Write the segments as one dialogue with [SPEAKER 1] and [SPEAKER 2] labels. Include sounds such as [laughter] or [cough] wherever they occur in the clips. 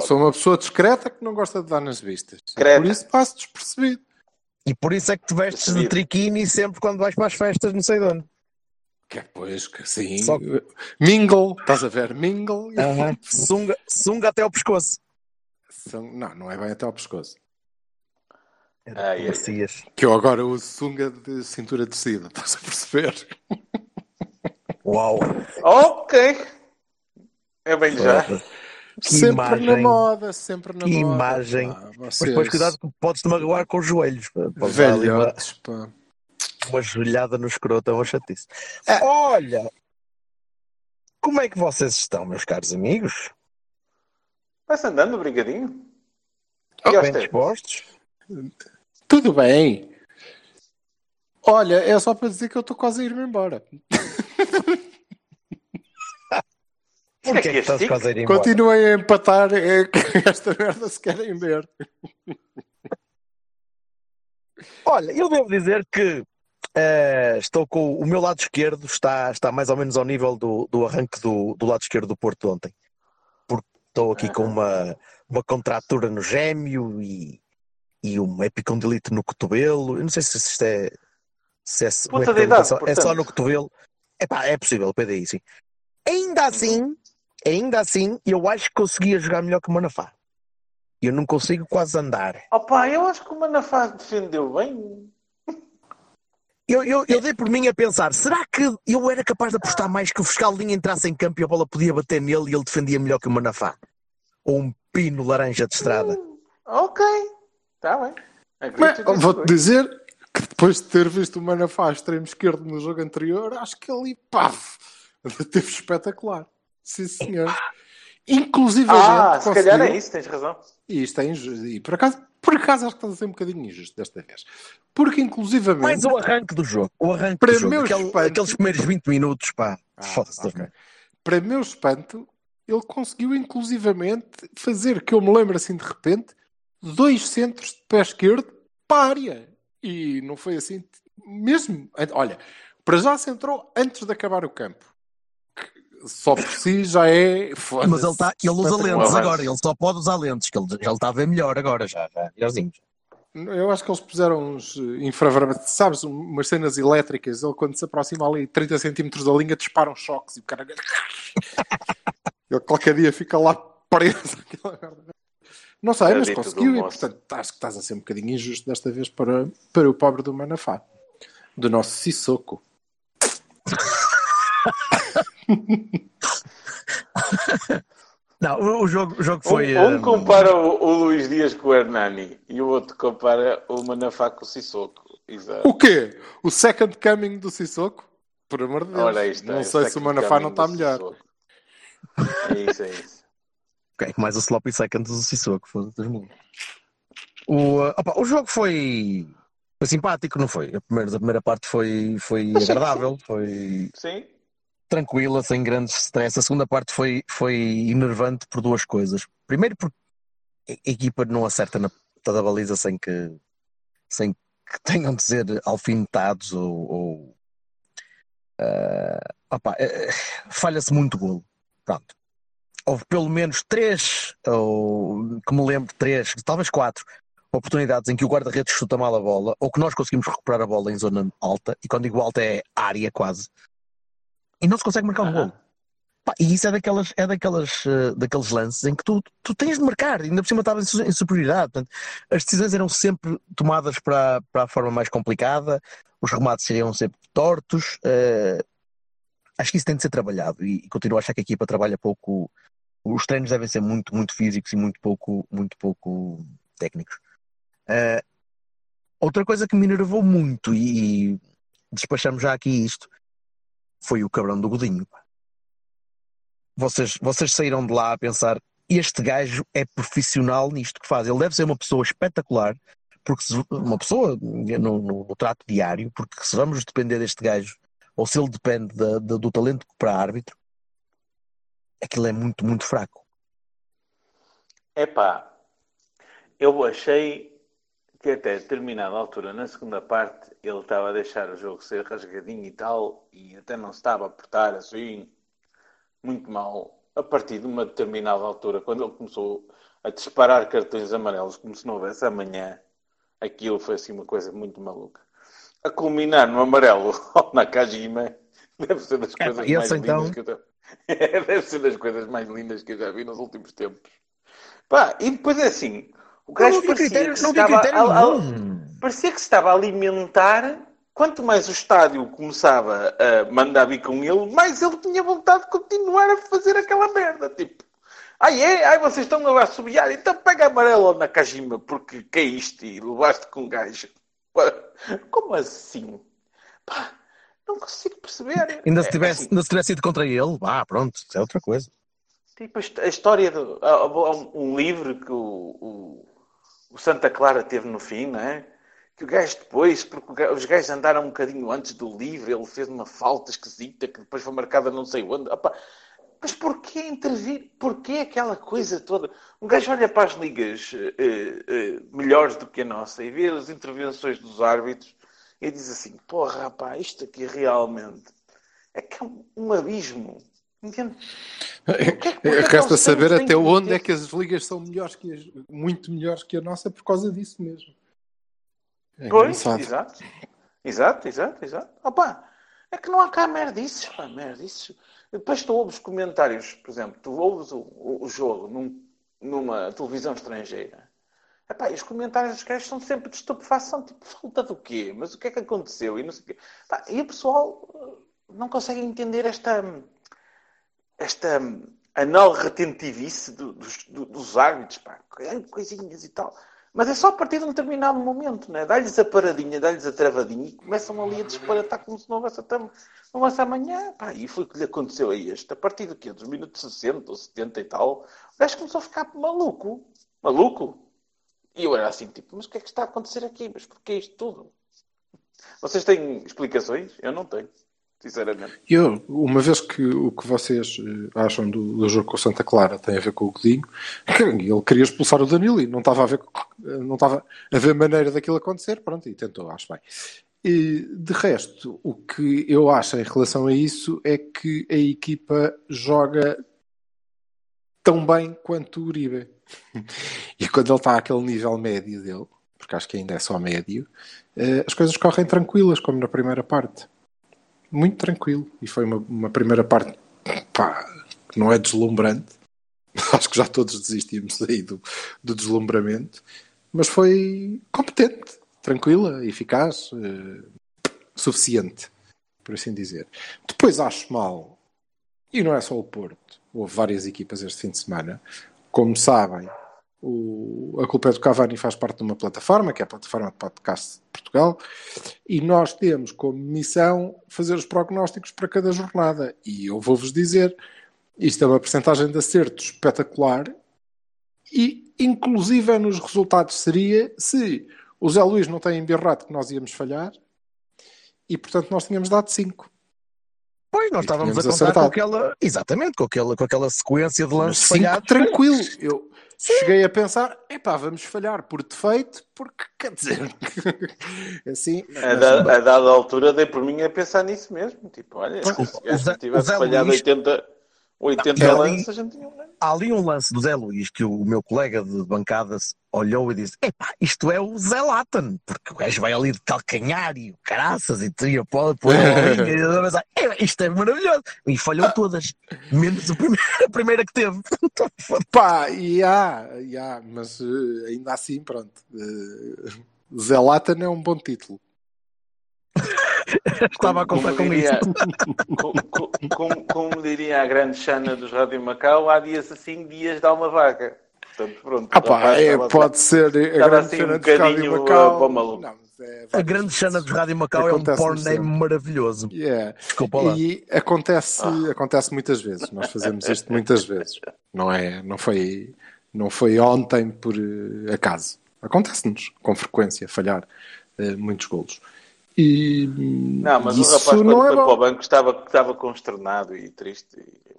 [SPEAKER 1] Sou uma pessoa discreta que não gosta de dar nas vistas.
[SPEAKER 2] Discreta.
[SPEAKER 1] Por isso passo despercebido.
[SPEAKER 2] E por isso é que te vestes de triquini sempre quando vais para as festas, não sei de onde.
[SPEAKER 1] Que é, pois, que sim.
[SPEAKER 2] Só-
[SPEAKER 1] Mingle, estás a ver? Mingle.
[SPEAKER 2] Aham. [laughs] sunga, sunga até ao pescoço.
[SPEAKER 1] Não, não é bem até ao pescoço.
[SPEAKER 3] Ai, ai.
[SPEAKER 2] Macias.
[SPEAKER 1] Que eu agora uso sunga de cintura descida, [laughs] estás a perceber?
[SPEAKER 2] Uau.
[SPEAKER 3] Ok. É bem já.
[SPEAKER 1] Sempre
[SPEAKER 2] imagem.
[SPEAKER 1] na moda, sempre na
[SPEAKER 2] Que
[SPEAKER 1] moda.
[SPEAKER 2] imagem.
[SPEAKER 1] pá,
[SPEAKER 2] Mas depois cuidado que podes-te magoar com os joelhos. pá. Uma,
[SPEAKER 1] Velhotes, pá.
[SPEAKER 2] uma joelhada no escroto, é uma chatice.
[SPEAKER 1] É.
[SPEAKER 2] Olha, como é que vocês estão, meus caros amigos?
[SPEAKER 3] Vai-se andando, brigadinho.
[SPEAKER 1] Oh,
[SPEAKER 3] E aos
[SPEAKER 2] Bem dispostos?
[SPEAKER 1] Tudo bem. Olha, é só para dizer que eu estou quase a ir-me embora. [laughs]
[SPEAKER 2] Porquê
[SPEAKER 3] é
[SPEAKER 2] que
[SPEAKER 3] que
[SPEAKER 2] estás quase a ir embora?
[SPEAKER 1] Continuem a empatar é que [laughs] esta merda se querem ver. [laughs]
[SPEAKER 2] Olha, eu devo dizer que eh, estou com o meu lado esquerdo está, está mais ou menos ao nível do, do arranque do, do lado esquerdo do Porto de ontem. Porque estou aqui com uma, uma contratura no gêmeo e, e um epicondilite no cotovelo. Eu não sei se isto é. Se é, como é, que pergunta,
[SPEAKER 3] idade,
[SPEAKER 2] só- é só no cotovelo. Epá, é possível, PDI, sim. Ainda assim, ainda assim, eu acho que conseguia jogar melhor que o Manafá. Eu não consigo quase andar.
[SPEAKER 3] Opa, eu acho que o Manafá defendeu bem.
[SPEAKER 2] Eu, eu, eu dei por mim a pensar, será que eu era capaz de apostar mais que o Fiscalinha entrasse em campo e a bola podia bater nele e ele defendia melhor que o Manafá? Ou um pino laranja de estrada?
[SPEAKER 3] Hum, ok. Está bem.
[SPEAKER 1] Vou-te dizer que depois de ter visto o Manafá extremo esquerdo no jogo anterior, acho que ali, paf, [laughs] teve espetacular. Sim, senhor. Inclusive,
[SPEAKER 3] Ah, se calhar é isso, tens razão.
[SPEAKER 1] E isto é injusto. E por acaso, por acaso acho que está a ser um bocadinho injusto desta vez. Porque, inclusivamente.
[SPEAKER 2] Mais o arranque do jogo. O arranque
[SPEAKER 1] Para
[SPEAKER 2] do jogo.
[SPEAKER 1] meu
[SPEAKER 2] Aquele-
[SPEAKER 1] espanto-
[SPEAKER 2] aqueles primeiros 20 minutos, pá.
[SPEAKER 1] Ah,
[SPEAKER 2] Foda-se.
[SPEAKER 1] ok. Para meu espanto, ele conseguiu inclusivamente fazer que eu me lembro assim de repente dois centros de pé esquerdo para a área. E não foi assim mesmo. Olha, para já se entrou antes de acabar o campo. Só por si já é.
[SPEAKER 2] Mas ele, tá, ele usa lentes agora, ele só pode usar lentes, que ele já está a ver melhor agora, já, já, melhorzinho.
[SPEAKER 1] Eu acho que eles puseram uns eh, infravermelhos, sabes, um- umas cenas elétricas. Ele, quando se aproxima ali 30 centímetros da linha, dispara uns choques e o cara. [laughs] ele qualquer dia fica lá preso. [laughs] Não sei, mas conseguiu e, portanto, acho que estás a ser um bocadinho injusto desta vez para, para o pobre do Manafá, do nosso Sissoko. [laughs]
[SPEAKER 2] Não, o, o jogo, o jogo foi.
[SPEAKER 3] um, um
[SPEAKER 2] eh,
[SPEAKER 3] compara o, o Luís Dias com o Hernani e o outro compara o Manafá com o Sissoko. Exato.
[SPEAKER 1] O quê? O second coming do Sissoko? Por amor de Deus.
[SPEAKER 3] Está,
[SPEAKER 1] não
[SPEAKER 3] é
[SPEAKER 1] sei se o
[SPEAKER 3] second
[SPEAKER 1] Manafá não está melhor.
[SPEAKER 3] É isso, é isso. [laughs]
[SPEAKER 2] Ok, mais o sloppy seconds do Sissoko, foda-se. O, uh, opa, o jogo foi, foi simpático, não foi? A primeira, a primeira parte foi, foi agradável, foi
[SPEAKER 3] Sim.
[SPEAKER 2] Tranquila, sem grandes stress. A segunda parte foi, foi enervante por duas coisas. Primeiro, porque a equipa não acerta na ponta da baliza sem que, sem que [laughs] tenham de ser alfinetados ou. ou opa, eh, falha-se muito golo. Pronto. Houve pelo menos três, ou que me lembro, três, talvez quatro oportunidades em que o guarda-redes chuta mal a bola ou que nós conseguimos recuperar a bola em zona alta. E quando digo alta é área quase e não se consegue marcar
[SPEAKER 3] Aham.
[SPEAKER 2] golo. Pá, e isso é daquelas, é daquelas, eh, daqueles lances em que tu, tu tens de marcar, ainda por cima estava em su- em superioridade. Portanto, as decisões eram sempre tomadas para, para a forma mais complicada, os remates seriam sempre tortos. eh, acho que isso tem de ser trabalhado e, e continuo a achar que a equipa trabalha pouco. Os treinos devem ser muito, muito físicos e muito pouco, muito pouco técnicos. Eh, outra coisa que me enervou muito e, despachamos já aqui isto, foi o cabrão do Godinho. Vocês, vocês saíram de lá a pensar, este gajo é profissional nisto que faz. Ele deve ser uma pessoa espetacular, porque se- uma pessoa no, no- no trato diário, porque se vamos depender deste gajo, ou se ele depende do talento para árbitro, aquilo é muito, muito fraco.
[SPEAKER 3] Epá, eu achei que até determinada altura, na segunda parte, ele estava a deixar o jogo ser rasgadinho e tal, e até não se estava a portar assim, muito mal. A partir de uma determinada altura, quando ele começou a disparar cartões amarelos como se não houvesse amanhã, aquilo foi assim uma coisa muito maluca. A culminar no amarelo [laughs] ao Nakajima, deve ser das coisas
[SPEAKER 2] esse
[SPEAKER 3] mais
[SPEAKER 2] então-
[SPEAKER 3] lindas que eu já... [laughs] deve ser das coisas mais lindas que eu já vi nos últimos tempos. Pá, e depois é assim, o gajo
[SPEAKER 2] Não
[SPEAKER 3] parecia
[SPEAKER 2] critério,
[SPEAKER 3] que se
[SPEAKER 2] não
[SPEAKER 3] estava
[SPEAKER 2] critério
[SPEAKER 3] a- a- parecia que se estava a alimentar. Quanto mais o estádio começava a mandar vir com ele, mais ele tinha vontade de continuar a fazer aquela merda. Tipo, ai é, ai vocês estão a assobiar, então pega amarelo na Kajima porque caíste e levaste com gajo. [laughs] Como assim? Pá, não consigo perceber.
[SPEAKER 2] Ainda se
[SPEAKER 3] É,
[SPEAKER 2] tivesse,
[SPEAKER 3] assim,
[SPEAKER 2] ainda se tivesse ido contra ele, vá, pronto, isso é outra coisa.
[SPEAKER 3] Tipo, a hist- a história do. há- um, um livro que o, o, o Santa Clara teve no fim, não é? Que o gajo depois, porque os gajos andaram um bocadinho antes do livro, ele fez uma falta esquisita que depois foi marcada não sei onde. Opa, mas porquê intervir? Porquê aquela coisa toda? Um gajo olha para as ligas eh, eh, melhores do que a nossa e vê as intervenções dos árbitros e diz assim: porra, rapaz, isto aqui realmente é que é um abismo. Entende? Porquê que- porquê que
[SPEAKER 1] Resta saber até onde é que as ligas são melhores que as, muito melhores que a nossa por causa disso mesmo. É
[SPEAKER 3] Pois,
[SPEAKER 1] engraçado.
[SPEAKER 3] exato. Exato, exato, exato. Opa, é que não há cá merdices, pá, merdices. Depois tu ouves comentários, por exemplo, tu ouves o, o- jogo num- numa televisão estrangeira. Epá, e os comentários dos gajos são sempre de estupefação, tipo, falta do quê? Mas o que é que aconteceu? E, não sei o quê. Pá, e o pessoal eh, não consegue entender esta, esta anal retentivice do- dos, do- dos árbitros, pá, coisinhas e tal. Mas é só a partir de um determinado momento, né? Dá-lhes a paradinha, dá-lhes a travadinha e começam ali a disparatar como se não houvesse, até, não houvesse amanhã. Pá, e foi o que lhe aconteceu a este. A partir do quê? Dos minutos 60 ou 70 e tal, o gajo começou a ficar maluco. Maluco. E eu era assim, tipo, mas o que é que está a acontecer aqui? Mas porquê isto tudo? Vocês têm explicações? Eu não tenho, sinceramente.
[SPEAKER 1] Eu, uma vez que o que vocês eh, acham do, do jogo com o Santa Clara tem a ver com o Godinho, ele queria expulsar o Danilo e não estava a ver, eh, não estava a ver maneira daquilo acontecer, pronto, e tentou, acho bem. E, de resto, o que eu acho em relação a isso é que a equipa joga tão bem quanto o Uribe. [laughs] E quando ele está àquele nível médio dele, porque acho que ainda é só médio, eh, as coisas correm tranquilas, como na primeira parte muito tranquilo. E foi uma, uma primeira parte pá, que não é deslumbrante. [laughs] Acho que já todos desistimos aí do, do deslumbramento. Mas foi competente, tranquila, eficaz, eh, suficiente, por assim dizer. Depois acho mal, e não é só o Porto, houve várias equipas este fim de semana. Como sabem, o, a culpa é do Cavani faz parte de uma plataforma, que é a plataforma de podcast Portugal, e nós temos como missão fazer os prognósticos para cada jornada. E eu vou-vos dizer, isto é uma percentagem de acerto espetacular, e inclusive é nos resultados seria se o Zé Luís não tem embirrado que nós íamos falhar, e portanto nós tínhamos dado 5.
[SPEAKER 2] Pois, nós
[SPEAKER 1] E
[SPEAKER 2] estávamos a contar com
[SPEAKER 1] acertado.
[SPEAKER 2] aquela, exatamente, com aquela, com aquela sequência de lances
[SPEAKER 1] 5
[SPEAKER 2] falhados.
[SPEAKER 1] tranquilo. Eu cheguei a pensar, epá, vamos falhar por defeito, porque [laughs] quer dizer, assim,
[SPEAKER 3] A, da- a dada altura dei por mim a pensar nisso mesmo. Tipo, olha, se
[SPEAKER 2] Zé-
[SPEAKER 3] não tivesse falhado
[SPEAKER 2] Luís-
[SPEAKER 3] 80, 80
[SPEAKER 2] Não,
[SPEAKER 3] lances, a gente tinha um ganho.
[SPEAKER 2] Há ali um lance do Zé Luís que o meu colega de bancada olhou e disse: Epá, isto é o Zé Latan, porque o gajo vai ali de calcanhar e o caraças e tria pode pôr "É, isto é maravilhoso. E falhou todas, menos a primeira, a primeira que teve. [laughs]
[SPEAKER 1] Pá, e há, e há, mas eh, ainda assim, pronto. Uh, Zé Latan é um bom título. [laughs]
[SPEAKER 2] Estava a contar com
[SPEAKER 3] diria,
[SPEAKER 2] isso.
[SPEAKER 3] co- co- como, como diria a grande Xana dos Rádio Macau, há dias assim, dias dá uma vaca. Portanto, pronto.
[SPEAKER 1] Ah, pá,
[SPEAKER 3] rapaz
[SPEAKER 1] é, pode ser a grande
[SPEAKER 3] assim
[SPEAKER 1] cena
[SPEAKER 3] um
[SPEAKER 1] de Rádio
[SPEAKER 3] bocadinho,
[SPEAKER 1] Macau.
[SPEAKER 3] uh, para o maluco.
[SPEAKER 1] Não, é
[SPEAKER 2] A grande. Xana dos Rádio Macau é um porn name
[SPEAKER 1] sempre.
[SPEAKER 2] maravilhoso.
[SPEAKER 1] Yeah.
[SPEAKER 2] Desculpa lá.
[SPEAKER 1] E acontece,
[SPEAKER 3] Ah.
[SPEAKER 1] acontece muitas vezes. Nós fazemos isto muitas vezes. Não é, não foi, não foi ontem por eh, acaso. Acontece-nos com frequência falhar eh, muitos golos. E
[SPEAKER 3] Não, mas
[SPEAKER 1] isso
[SPEAKER 3] o rapaz, quando
[SPEAKER 1] é
[SPEAKER 3] foi para o banco, estava, estava consternado e triste. E,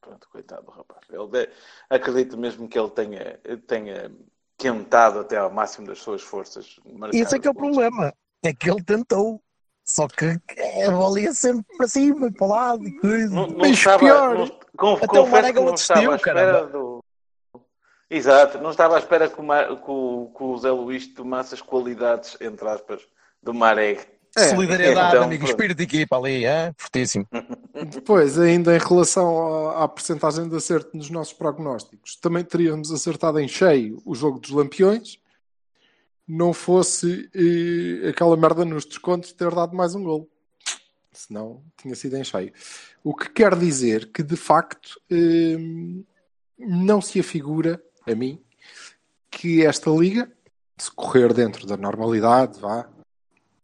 [SPEAKER 3] pronto, coitado do rapaz. Ele acredito mesmo que ele tenha, tenha quentado até ao máximo das suas forças.
[SPEAKER 2] E esse é que é o problema. É que ele tentou. Só que a bola ia sempre para cima e para o lado e coisa.
[SPEAKER 3] Não, não
[SPEAKER 1] Mas
[SPEAKER 3] estava,
[SPEAKER 1] pior.
[SPEAKER 3] não, com,
[SPEAKER 2] Até o Marega
[SPEAKER 3] não estava à espera do. Exato, não estava à espera que o, Mar- que o, que o Zé Luís tomasse as qualidades, entre aspas, do Marega.
[SPEAKER 2] Solidariedade,
[SPEAKER 3] então,
[SPEAKER 2] amigo. Espírito de equipa ali, hein? fortíssimo. [laughs]
[SPEAKER 1] Depois, ainda em relação à, percentagem de acerto nos nossos prognósticos, também teríamos acertado em cheio o jogo dos Lampiões, não fosse eh, aquela merda nos descontos de ter dado mais um gol. Senão tinha sido em cheio. O que quer dizer que, de facto, eh, não se afigura a mim que esta liga, se correr dentro da normalidade, vá,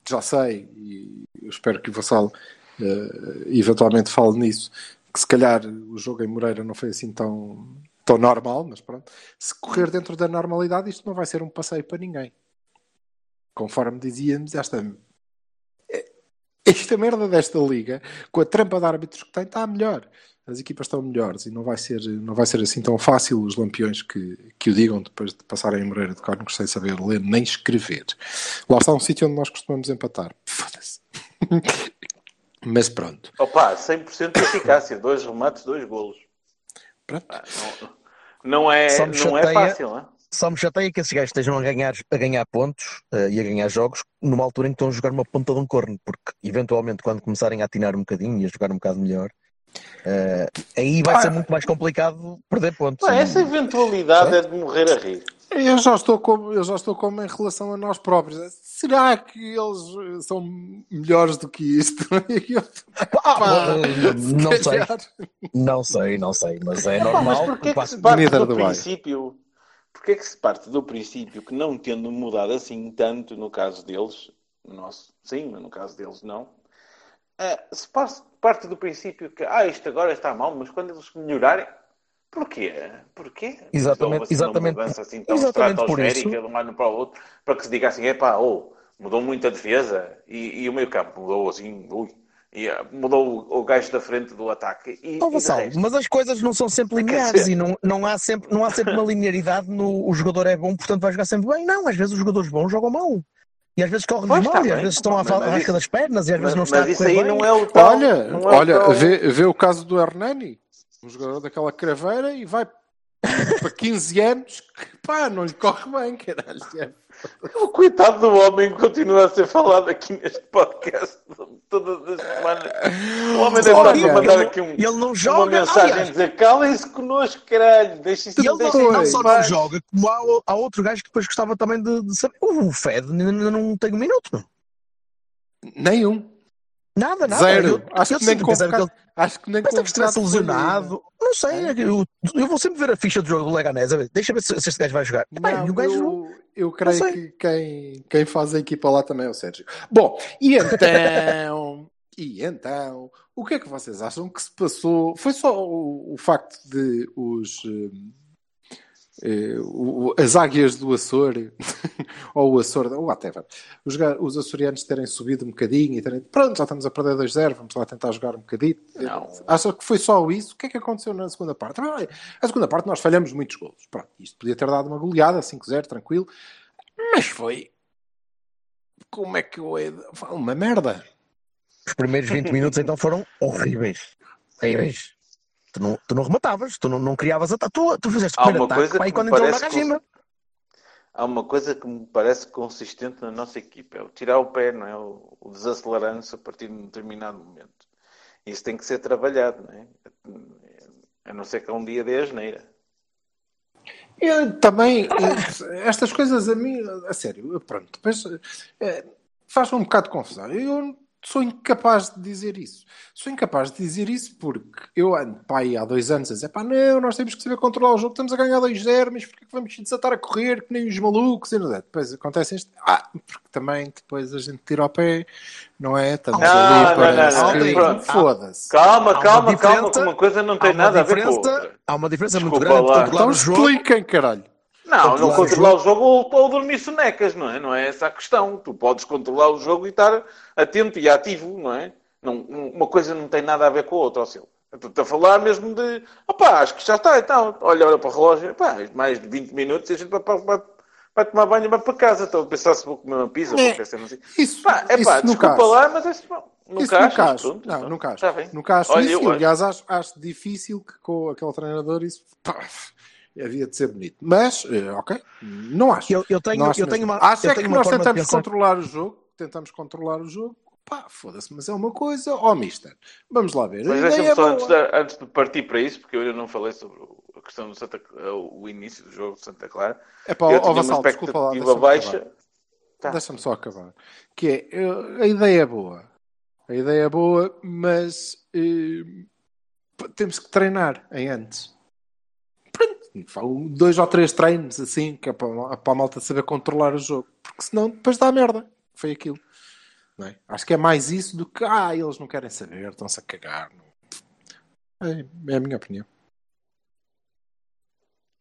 [SPEAKER 1] já sei, e eu espero que o Vassal eh, eventualmente fale nisso, que se calhar o jogo em Moreira não foi assim tão, tão normal, mas pronto. Se correr dentro da normalidade, isto não vai ser um passeio para ninguém. Conforme dizíamos, esta, esta merda desta liga, com a trampa de árbitros que tem, está melhor. As equipas estão melhores e não vai ser, não vai ser assim tão fácil os lampiões que, que o digam depois de passarem em Moreira de Córregos sem saber ler nem escrever. Lá está um sítio onde nós costumamos empatar. [laughs] Foda-se. Mas pronto.
[SPEAKER 3] Opa, 100% de eficácia. Dois remates, dois golos.
[SPEAKER 1] Pronto.
[SPEAKER 3] Ah, Não, não é, não é
[SPEAKER 2] chateia-
[SPEAKER 3] fácil, não é?
[SPEAKER 2] Só me chateia que esses gajos estejam a ganhar, a ganhar pontos eh, e a ganhar jogos numa altura em que estão a jogar uma ponta de um corno, porque eventualmente quando começarem a atinar um bocadinho e a jogar um bocado melhor, eh, aí vai ser muito mais complicado perder pontos.
[SPEAKER 3] Pá, essa eventualidade é de morrer a rir.
[SPEAKER 1] Eu já estou como, eu já estou como em relação a nós próprios. Será que eles são melhores do que isto? [laughs] Eu,
[SPEAKER 2] Ah,
[SPEAKER 1] pá,
[SPEAKER 2] não
[SPEAKER 1] se
[SPEAKER 2] sei,
[SPEAKER 1] calhar.
[SPEAKER 2] não sei, não sei, mas é
[SPEAKER 3] Pá, mas
[SPEAKER 2] normal.
[SPEAKER 3] porquê que se parte do
[SPEAKER 1] do
[SPEAKER 3] princípio... Porquê que se parte do princípio que não tendo mudado assim tanto no caso deles, no nosso sim, mas no caso deles não, eh, se parte, parte do princípio que ah, isto agora está mal, mas quando eles melhorarem, porquê? Porquê?
[SPEAKER 2] Exatamente,
[SPEAKER 3] assim,
[SPEAKER 2] exatamente-
[SPEAKER 3] assim tão
[SPEAKER 2] exatamente por
[SPEAKER 3] estratosférica de um ano para o outro, para que se diga assim, epá, oh, mudou muito a defesa e, e o meio campo mudou assim, ui, e, ah, mudou o, o gajo da frente do ataque e, de
[SPEAKER 2] Vassal, mas as coisas não são sempre lineares e não, não, há sempre, não há sempre uma linearidade no o jogador é bom, portanto vai jogar sempre bem. Não, às vezes os jogadores bons jogam mal. E às vezes correm mal,
[SPEAKER 3] tá
[SPEAKER 2] e às vezes estão à
[SPEAKER 3] isso-
[SPEAKER 2] das pernas, e às
[SPEAKER 3] mas,
[SPEAKER 2] vezes não está
[SPEAKER 3] mas
[SPEAKER 2] a
[SPEAKER 3] isso
[SPEAKER 2] correr
[SPEAKER 3] aí
[SPEAKER 2] bem.
[SPEAKER 3] não é o tal,
[SPEAKER 1] Olha,
[SPEAKER 3] não é
[SPEAKER 1] olha vê, vê o caso do Hernani, um jogador daquela craveira e vai para 15 anos que pá, não lhe corre bem, caralho.
[SPEAKER 3] O coitado do homem continua a ser falado aqui neste podcast todas as semanas. O homem deve
[SPEAKER 1] Olha,
[SPEAKER 3] estar a mandar
[SPEAKER 2] ele-
[SPEAKER 3] aqui um,
[SPEAKER 2] ele não
[SPEAKER 3] uma
[SPEAKER 2] joga,
[SPEAKER 3] mensagem
[SPEAKER 2] aliás.
[SPEAKER 3] a dizer calem-se connosco, caralho. Deixem-se
[SPEAKER 2] E ele não,
[SPEAKER 3] deixem-se
[SPEAKER 2] não só não
[SPEAKER 3] paz."
[SPEAKER 2] joga, como há, há outro gajo que depois gostava também de, de saber. O Fed ainda não tem um minuto, não.
[SPEAKER 1] Nenhum.
[SPEAKER 2] Nada, nada.
[SPEAKER 1] Zero.
[SPEAKER 2] Eu,
[SPEAKER 1] acho,
[SPEAKER 2] eu
[SPEAKER 1] que nem
[SPEAKER 2] que ele
[SPEAKER 1] acho que nem
[SPEAKER 2] Pensa que estivesse lesionado. Não sei, eu, eu vou sempre ver a ficha do jogo do Leganés. Deixa ver se, se este gajo vai jogar. Epá,
[SPEAKER 1] Não,
[SPEAKER 2] e o gajo.
[SPEAKER 1] eu, eu creio que quem, quem faz a equipa lá também é o Sérgio. Bom, e então, [laughs] e então, o que é que vocês acham que se passou? Foi só o, o facto de os hum, eh, o- as águias do Açor [laughs] ou o Açor, ou whatever, os, açorianos terem subido um bocadinho e terem, pronto, já estamos a perder 2-0, vamos lá tentar jogar um bocadinho.
[SPEAKER 3] Não.
[SPEAKER 1] Acha que foi só isso? O que é que aconteceu na segunda parte? A segunda parte nós falhamos muitos golos. Pronto, isto podia ter dado uma goleada, 5-0, tranquilo, mas foi. Como é que eu Uma merda.
[SPEAKER 2] Os primeiros 20 minutos então foram horríveis. Horríveis. Tu não, tu não rematavas, tu não, não criavas ataque. Tu, tu fizeste primeiro ataque
[SPEAKER 3] coisa
[SPEAKER 2] pá, e quando entrou o
[SPEAKER 3] parece
[SPEAKER 2] Nakajima.
[SPEAKER 3] Há uma coisa que me parece consistente na nossa equipa, é o tirar o pé, não é? O, o desacelerar-se a partir de um determinado momento. Isso tem que ser trabalhado, não é? A não ser que é um dia de asneira.
[SPEAKER 1] Eu também, eh, estas coisas a mim, a sério, pronto, depois eh, faz-me um bocado de confusão. Eu sou incapaz de dizer isso. Sou incapaz de dizer isso porque eu ando pá, aí há dois anos a dizer pá, não, nós temos que saber controlar o jogo, estamos a ganhar 2-0, mas porquê que vamos desatar a correr que nem os malucos? E não é. Depois acontece isto, ah, porque também depois a gente tira ao pé, não é? Estamos
[SPEAKER 3] Não,
[SPEAKER 1] ali,
[SPEAKER 3] não,
[SPEAKER 1] parece
[SPEAKER 3] não, não.
[SPEAKER 1] Foda-se.
[SPEAKER 3] Calma, calma, calma, uma coisa não
[SPEAKER 2] Há
[SPEAKER 3] tem
[SPEAKER 2] uma
[SPEAKER 3] nada a ver com outra.
[SPEAKER 2] Há uma diferença muito grande
[SPEAKER 3] lá.
[SPEAKER 1] Então
[SPEAKER 2] o jogo.
[SPEAKER 1] expliquem, caralho.
[SPEAKER 3] Não,
[SPEAKER 2] Controlar
[SPEAKER 3] não
[SPEAKER 2] o
[SPEAKER 3] controlar o jogo ou, ou dormir sonecas, não é? Não é essa a questão. Tu podes controlar o jogo e estar atento e ativo, não é? Não, uma coisa não tem nada a ver com a outra, ó Silvio. Eu Estou-te a falar mesmo de. Opá, acho que já está, então. Olha, olha para o relógio. Pá, mais de 20 minutos e a gente vai, vai, vai, vai tomar banho e vai para casa. Estou a pensar se vou comer uma pizza,
[SPEAKER 1] É.
[SPEAKER 3] pensar assim.
[SPEAKER 1] Isso,
[SPEAKER 3] Pá, é pá,
[SPEAKER 1] no
[SPEAKER 3] desculpa
[SPEAKER 1] caso.
[SPEAKER 3] lá, mas é isso,
[SPEAKER 1] Isso no caso.
[SPEAKER 3] pronto,
[SPEAKER 1] não, nunca acho.
[SPEAKER 3] está bem.
[SPEAKER 1] Nunca acho
[SPEAKER 3] Olha,
[SPEAKER 1] isso.
[SPEAKER 3] eu acho.
[SPEAKER 1] aliás, acho, acho difícil que com aquele treinador isso pá, havia de ser bonito. Mas, eh, ok, não acho.
[SPEAKER 2] Eu, eu tenho,
[SPEAKER 1] acho
[SPEAKER 2] eu tenho uma,
[SPEAKER 1] acho
[SPEAKER 2] eu
[SPEAKER 1] é
[SPEAKER 2] tenho
[SPEAKER 1] que
[SPEAKER 2] uma
[SPEAKER 1] nós tentamos controlar o jogo, tentamos controlar o jogo. Pá, foda-se, mas é uma coisa, ó mister. Vamos lá ver.
[SPEAKER 3] Mas deixa-me
[SPEAKER 1] é
[SPEAKER 3] só, antes de, antes de partir para isso, porque eu ainda não falei sobre a questão do Santa, o início do jogo de Santa Clara.
[SPEAKER 1] É pá,
[SPEAKER 3] eu
[SPEAKER 1] ó Vassal, desculpa lá, deixa-me
[SPEAKER 3] baixa. Tá.
[SPEAKER 1] Deixa-me só acabar. Que é, eh, a ideia é boa. A ideia é boa, mas eh, temos que treinar em antes. Dois ou três treinos assim, que é para, para a malta saber controlar o jogo. Porque senão depois dá merda. Foi aquilo. É? Acho que é mais isso do que, ah, eles não querem saber, estão-se a cagar. É, é a minha opinião.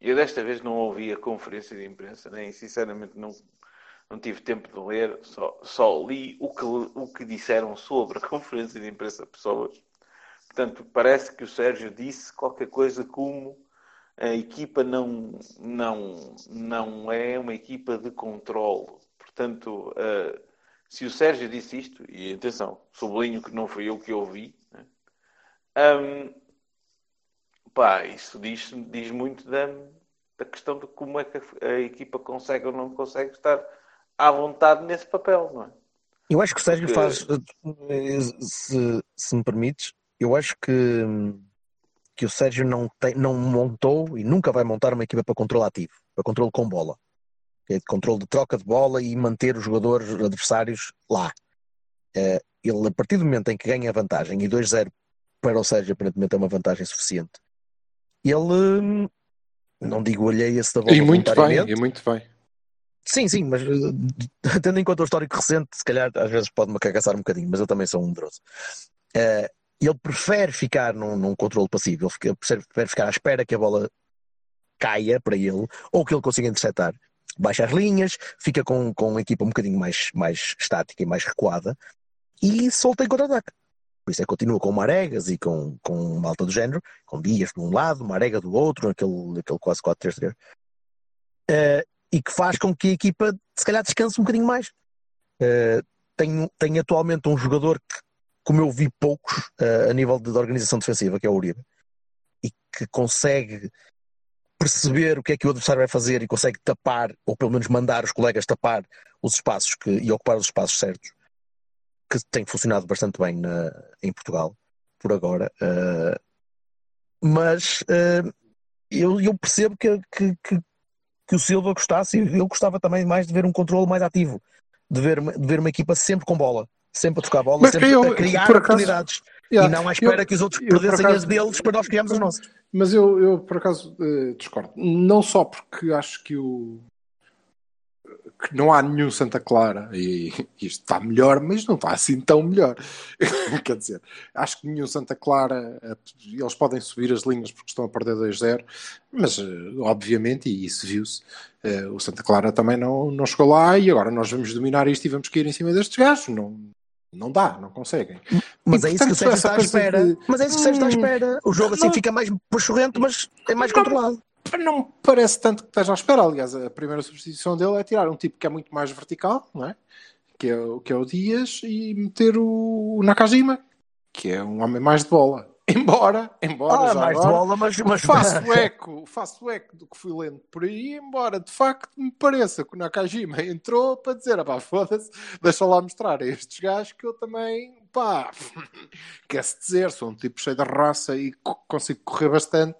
[SPEAKER 3] Eu desta vez não ouvi a conferência de imprensa, nem sinceramente não, não tive tempo de ler, só, só li o que, o que disseram sobre a [laughs] conferência de imprensa pessoas. Portanto, parece que o Sérgio disse qualquer coisa como a equipa não, não, não é uma equipa de controle. Portanto, eh, se o Sérgio disse isto, e atenção, sublinho que não foi eu que ouvi, né? Ahm, pá, isso diz, diz muito da, da questão de como é que a, a equipa consegue ou não consegue estar à vontade nesse papel, não é?
[SPEAKER 2] Eu acho que o Sérgio
[SPEAKER 3] Porque-
[SPEAKER 2] faz, eh, se, se me permites, eu acho que, que o Sérgio não, tem, não montou e nunca vai montar uma equipa para controle ativo, para controle com bola. Que é de controle de troca de bola e manter os jogadores adversários lá. Eh, Ele, a partir do momento em que ganha vantagem, e 2-0 para o Sérgio aparentemente é uma vantagem suficiente, ele, não digo alheia-se da bola
[SPEAKER 1] E muito bem, e muito bem.
[SPEAKER 2] Sim, sim, mas eh, tendo em conta o histórico recente, se calhar às vezes pode-me cagaçar um bocadinho, mas eu também sou um medroso. Eh, ele prefere ficar num, num controle passivo, ele fica- prefere, ficar à espera que a bola caia para ele ou que ele consiga interceptar. Baixa as linhas, fica com, com uma equipa um bocadinho mais, mais estática e mais recuada e solta em contra-ataque. Por isso é que continua com Maregas e com, com malta do género, com Dias de um lado, Marega do outro, aquele, aquele quase 4-3-3. Eh, e que faz com que a equipa se calhar descanse um bocadinho mais. Eh, tem, tem atualmente um jogador que, como eu vi poucos eh, a nível de, de organização defensiva, que é o Uribe, e que consegue perceber o que é que o adversário vai fazer e consegue tapar, ou pelo menos mandar os colegas tapar os espaços que, e ocupar os espaços certos, que tem funcionado bastante bem na- em Portugal, por agora. Eh, mas eh, eu, eu percebo que, que, que, que o Silva gostasse, e eu gostava também mais de ver um controle mais ativo, de ver, de ver uma equipa sempre com bola, sempre a tocar bola,
[SPEAKER 1] Mas
[SPEAKER 2] sempre
[SPEAKER 1] eu,
[SPEAKER 2] a criar
[SPEAKER 1] acaso,
[SPEAKER 2] oportunidades.
[SPEAKER 1] Yeah,
[SPEAKER 2] e não à espera
[SPEAKER 1] eu-
[SPEAKER 2] que os outros
[SPEAKER 1] eu,
[SPEAKER 2] perdessem
[SPEAKER 1] acaso-
[SPEAKER 2] as deles para nós criarmos as nossas.
[SPEAKER 1] Mas eu, eu por acaso, eh, discordo. Não só porque acho que o. que não há nenhum Santa Clara e isto está melhor, mas não está assim tão melhor. [laughs] Quer dizer, acho que nenhum Santa Clara, eles podem subir as linhas porque estão a perder 2-0, mas eh, obviamente, e isso viu-se, eh, o Santa Clara também não, não chegou lá e agora nós vamos dominar isto e vamos cair em cima destes gajos. Não, não dá, não conseguem.
[SPEAKER 2] Mas
[SPEAKER 1] E,
[SPEAKER 2] é isso que o Sérgio está à espera.
[SPEAKER 1] de-
[SPEAKER 2] Mas é isso que o Sérgio está à
[SPEAKER 1] Hum,
[SPEAKER 2] espera. O jogo assim
[SPEAKER 1] não.
[SPEAKER 2] fica mais puxorrento, mas é mais
[SPEAKER 1] Não.
[SPEAKER 2] controlado.
[SPEAKER 1] Não me parece tanto que esteja à espera. Aliás, a primeira substituição dele é tirar um tipo que é muito mais vertical, não é? Que é, o- que é o Dias, e meter o, o Nakajima, que é um homem mais de bola. Embora, embora
[SPEAKER 2] Ah,
[SPEAKER 1] já
[SPEAKER 2] mais
[SPEAKER 1] agora,
[SPEAKER 2] bola, mas, mas [laughs]
[SPEAKER 1] faço [laughs] eco, faço eco do que fui lendo por aí, embora de facto me pareça que o Nakajima entrou para dizer, ah pá, foda-se, deixa lá mostrar a estes gajos que eu também, pá, [laughs] quer-se dizer, sou um tipo cheio de raça e co- consigo correr bastante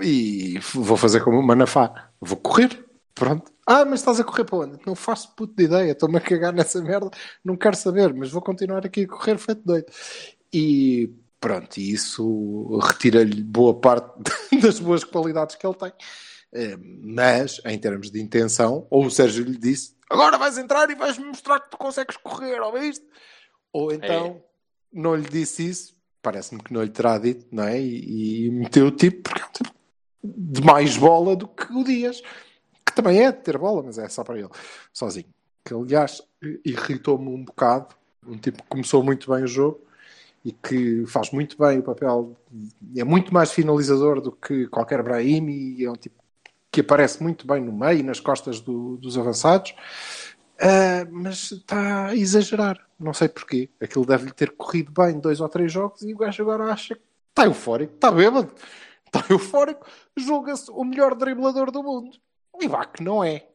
[SPEAKER 1] e vou fazer como o Manafá, vou correr, Pronto. Ah, mas estás a correr para onde? Não faço puto de ideia, estou-me a cagar nessa merda, não quero saber, mas vou continuar aqui a correr feito doido. E pronto, e isso retira-lhe boa parte [laughs] das boas qualidades que ele tem. Eh, Mas, em termos de intenção, ou o Sérgio lhe disse: agora vais entrar e vais-me mostrar que tu consegues correr, ouviste? Ou então não lhe disse isso, parece-me que não lhe terá dito, não é? E, e meteu o tipo, porque é um tipo de mais bola do que o Dias, que também é de ter bola, mas é só para ele, sozinho. Que aliás irritou-me um bocado, um tipo que começou muito bem o jogo e que faz muito bem o papel, é muito mais finalizador do que qualquer Brahim e é um tipo que aparece muito bem no meio, nas costas do- dos avançados, Ah, mas está a exagerar. Não sei porquê. Aquilo deve-lhe ter corrido bem dois ou três jogos e o gajo agora acha que está eufórico, está bêbado, está eufórico, julga-se o melhor driblador do mundo. E vá que não é.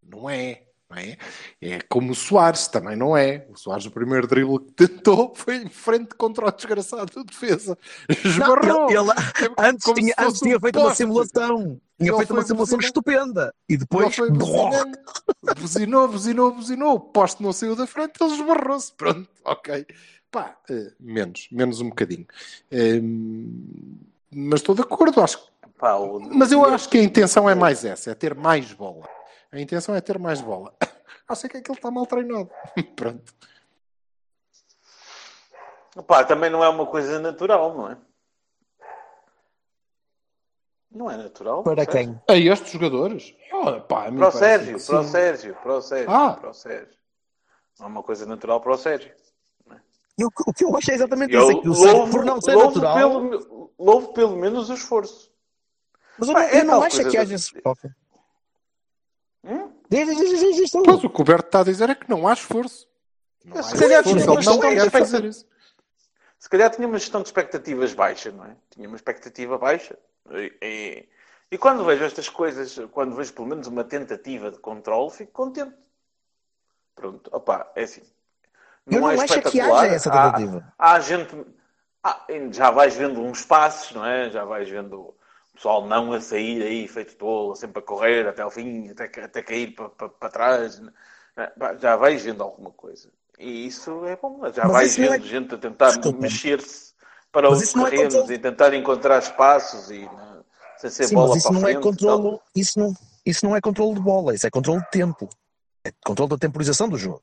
[SPEAKER 1] Não é. Não é? é como o Soares, também não é. O Soares, o primeiro drible que tentou foi em frente contra o desgraçado do defesa. Esbarrou.
[SPEAKER 2] ele- Antes
[SPEAKER 1] Como se
[SPEAKER 2] tinha, antes tinha
[SPEAKER 1] um
[SPEAKER 2] feito uma
[SPEAKER 1] poste.
[SPEAKER 2] simulação. Tinha
[SPEAKER 1] Ele
[SPEAKER 2] feito uma simulação
[SPEAKER 1] buzinar.
[SPEAKER 2] estupenda. E
[SPEAKER 1] Ele
[SPEAKER 2] depois.
[SPEAKER 1] buzinou, buzinou, buzinou, o poste não saiu da frente, ele esbarrou-se. Pronto, ok. Pá, eh, menos, menos um bocadinho. Eh, mas estou de acordo, acho que Mas eu acho que a intenção é mais essa, é ter mais bola. A intenção é ter mais bola. [coughs] Acho que é que ele está mal treinado. [laughs] Pronto.
[SPEAKER 3] Pá, também não é uma coisa natural, não é? Não é natural.
[SPEAKER 2] Para
[SPEAKER 3] Sérgio?
[SPEAKER 2] quem?
[SPEAKER 1] A estes jogadores? Oh, pá, a
[SPEAKER 3] Para o Sérgio, para o. Sérgio, para o Sérgio,
[SPEAKER 1] Ah.
[SPEAKER 3] para o Sérgio. Não é uma coisa natural para o Sérgio.
[SPEAKER 2] E o, que- o que eu acho é exatamente
[SPEAKER 3] Eu
[SPEAKER 2] isso. É que o Sérgio,
[SPEAKER 3] louvo,
[SPEAKER 2] por não ser
[SPEAKER 3] louvo
[SPEAKER 2] natural.
[SPEAKER 3] pelo, louvo pelo menos o esforço.
[SPEAKER 2] Mas eu
[SPEAKER 3] Pá,
[SPEAKER 2] não,
[SPEAKER 3] é
[SPEAKER 2] eu não acho é que haja esse. Ok.
[SPEAKER 3] Hum?
[SPEAKER 2] Diz, diz, diz, diz.
[SPEAKER 1] Pois o que o Berto está a dizer é que não há esforço. Não há
[SPEAKER 3] se calhar
[SPEAKER 1] esforço,
[SPEAKER 3] tinha
[SPEAKER 1] ele
[SPEAKER 3] uma
[SPEAKER 1] não
[SPEAKER 3] gestão
[SPEAKER 1] quer
[SPEAKER 3] de
[SPEAKER 1] fazer
[SPEAKER 3] expectativa.
[SPEAKER 1] isso.
[SPEAKER 3] Se calhar tinha uma gestão de expectativas baixa, não é? Tinha uma expectativa baixa. E, e- e quando vejo estas coisas, quando vejo pelo menos uma tentativa de controle, fico contente. Pronto, opá, é assim.
[SPEAKER 2] Eu não
[SPEAKER 3] é
[SPEAKER 2] acho que
[SPEAKER 3] espetacular.
[SPEAKER 2] haja essa
[SPEAKER 3] Há-
[SPEAKER 2] tentativa.
[SPEAKER 3] Há, gente. há- já vais vendo uns passos, não é? Já vais vendo pessoal não a sair aí, feito tolo, sempre a correr até ao fim, até, até cair para, para, para trás. não é? Pá, Já vais vendo alguma coisa. E isso é bom. Já vais vendo
[SPEAKER 2] é-
[SPEAKER 3] gente a tentar mexer-se para
[SPEAKER 2] Mas
[SPEAKER 3] os
[SPEAKER 2] é
[SPEAKER 3] terrenos
[SPEAKER 2] controle.
[SPEAKER 3] e tentar encontrar espaços e não- sem ser
[SPEAKER 2] Sim,
[SPEAKER 3] bola
[SPEAKER 2] mas isso
[SPEAKER 3] para
[SPEAKER 2] não é
[SPEAKER 3] frente. e
[SPEAKER 2] controlo.
[SPEAKER 3] tal.
[SPEAKER 2] Isso não, isso não é controle de bola, isso é controle de tempo. É controle da temporização do jogo.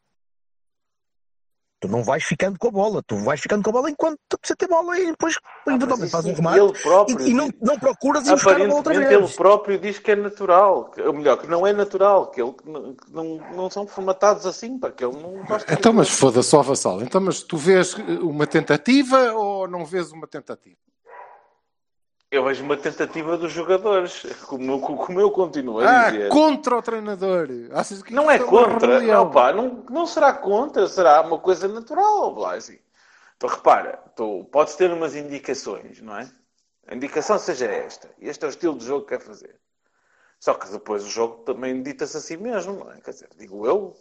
[SPEAKER 2] Tu não vais ficando com a bola, tu vais ficando com a bola enquanto tu precisa ter bola e depois
[SPEAKER 3] Ah,
[SPEAKER 2] eventualmente fazes um remate
[SPEAKER 3] ele próprio
[SPEAKER 2] e, e não, não procuras ir buscar a bola outra
[SPEAKER 3] Aparentemente ele
[SPEAKER 2] vez.
[SPEAKER 3] próprio diz que é natural, que- ou melhor, que não é natural, que, ele, que não, não, são formatados assim, para que ele não gosta
[SPEAKER 1] Então, mas foda-se, ó Vassal. Então, mas tu vês uma tentativa ou não vês uma tentativa?
[SPEAKER 3] Eu vejo uma tentativa dos jogadores, como, como eu continuo a
[SPEAKER 1] Ah,
[SPEAKER 3] dizer.
[SPEAKER 1] contra o treinador. Achas que
[SPEAKER 3] Não é
[SPEAKER 1] uma
[SPEAKER 3] contra, não, pá, não, não será contra, será uma coisa natural, Blasi. Então repara, tu podes ter umas indicações, não é? A indicação seja esta, este é o estilo de jogo que quer fazer. Só que depois o jogo também dita-se assim mesmo, não é? Quer dizer, digo eu,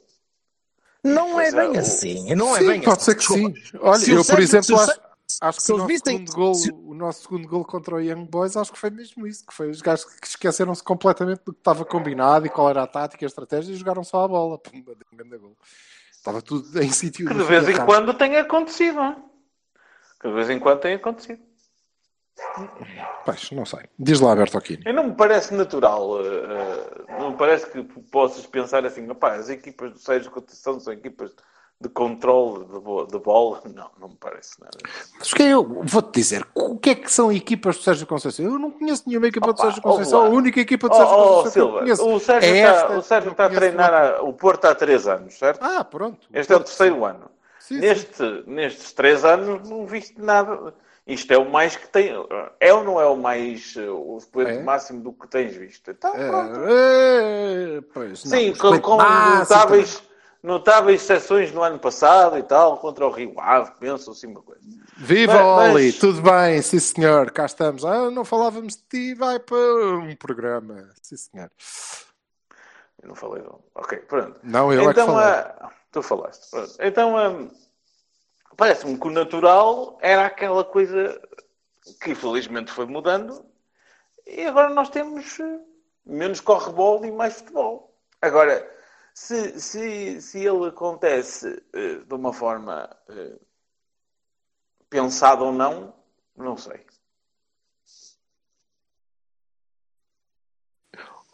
[SPEAKER 2] Não é
[SPEAKER 3] é,
[SPEAKER 2] bem
[SPEAKER 3] o-
[SPEAKER 2] assim, não é
[SPEAKER 1] sim,
[SPEAKER 2] bem
[SPEAKER 1] pode
[SPEAKER 2] assim.
[SPEAKER 1] ser que sim. Olha,
[SPEAKER 2] Se
[SPEAKER 1] eu, por exemplo, acho, acho que
[SPEAKER 2] se
[SPEAKER 1] o nosso,
[SPEAKER 2] vissem-
[SPEAKER 1] segundo gol,
[SPEAKER 2] se-
[SPEAKER 1] o nosso segundo gol contra o Young Boys, acho que foi mesmo isso. Que foi os gajos que esqueceram-se completamente do que estava combinado e qual era a tática e a estratégia e jogaram só a bola. Pumba, deu um grande gol. Estava tudo [laughs] em sítio
[SPEAKER 3] que de vez em quando tem acontecido, não é? Que de vez em quando tem acontecido.
[SPEAKER 1] Pois, não sei. Diz lá, Alberto Aquino.
[SPEAKER 3] E não me parece natural, eh, não me parece que possas pensar assim, "Epá, as equipas do Sérgio Conceição são equipas de controle de, bo- de bola. [laughs] Não, não me parece nada.
[SPEAKER 1] Mas que eu vou-te dizer, o que é que são equipas do Sérgio Conceição? Eu não conheço nenhuma equipa do
[SPEAKER 3] Opa,
[SPEAKER 1] Sérgio Conceição. A
[SPEAKER 3] ouve lá.
[SPEAKER 1] única equipa do
[SPEAKER 3] Oh,
[SPEAKER 1] Sérgio
[SPEAKER 3] oh,
[SPEAKER 1] Conceição que eu
[SPEAKER 3] Silva, o Sérgio
[SPEAKER 1] é
[SPEAKER 3] está,
[SPEAKER 1] esta.
[SPEAKER 3] o Sérgio está a treinar a- o Porto há três anos, certo?
[SPEAKER 1] Ah, pronto.
[SPEAKER 3] Este é o terceiro ano.
[SPEAKER 1] Sim, sim.
[SPEAKER 3] Neste, nestes três anos não viste nada. Isto é o mais que tem. É ou não é o mais. O expoente
[SPEAKER 1] É?
[SPEAKER 3] máximo do que tens visto? Então, pronto.
[SPEAKER 1] É, é, pois, não,
[SPEAKER 3] Sim,
[SPEAKER 1] mas
[SPEAKER 3] com,
[SPEAKER 1] foi
[SPEAKER 3] notáveis sessões no ano passado e tal, contra o Rio Ave, penso assim uma coisa.
[SPEAKER 1] Viva
[SPEAKER 3] Mas-
[SPEAKER 1] Oli,
[SPEAKER 3] mas-
[SPEAKER 1] tudo bem, sim senhor, cá estamos. Ah, não falávamos de ti, vai para um programa. Sim senhor.
[SPEAKER 3] Eu não falei, não. Ok, pronto.
[SPEAKER 1] Não, eu é que
[SPEAKER 3] então,
[SPEAKER 1] falei.
[SPEAKER 3] ah, tu falaste. Pronto. Então, ah, parece-me que o natural era aquela coisa que felizmente foi mudando e agora nós temos. ah, menos corre bola e mais futebol. Agora, se, se, se ele acontece eh, de uma forma eh, pensada ou não, não sei.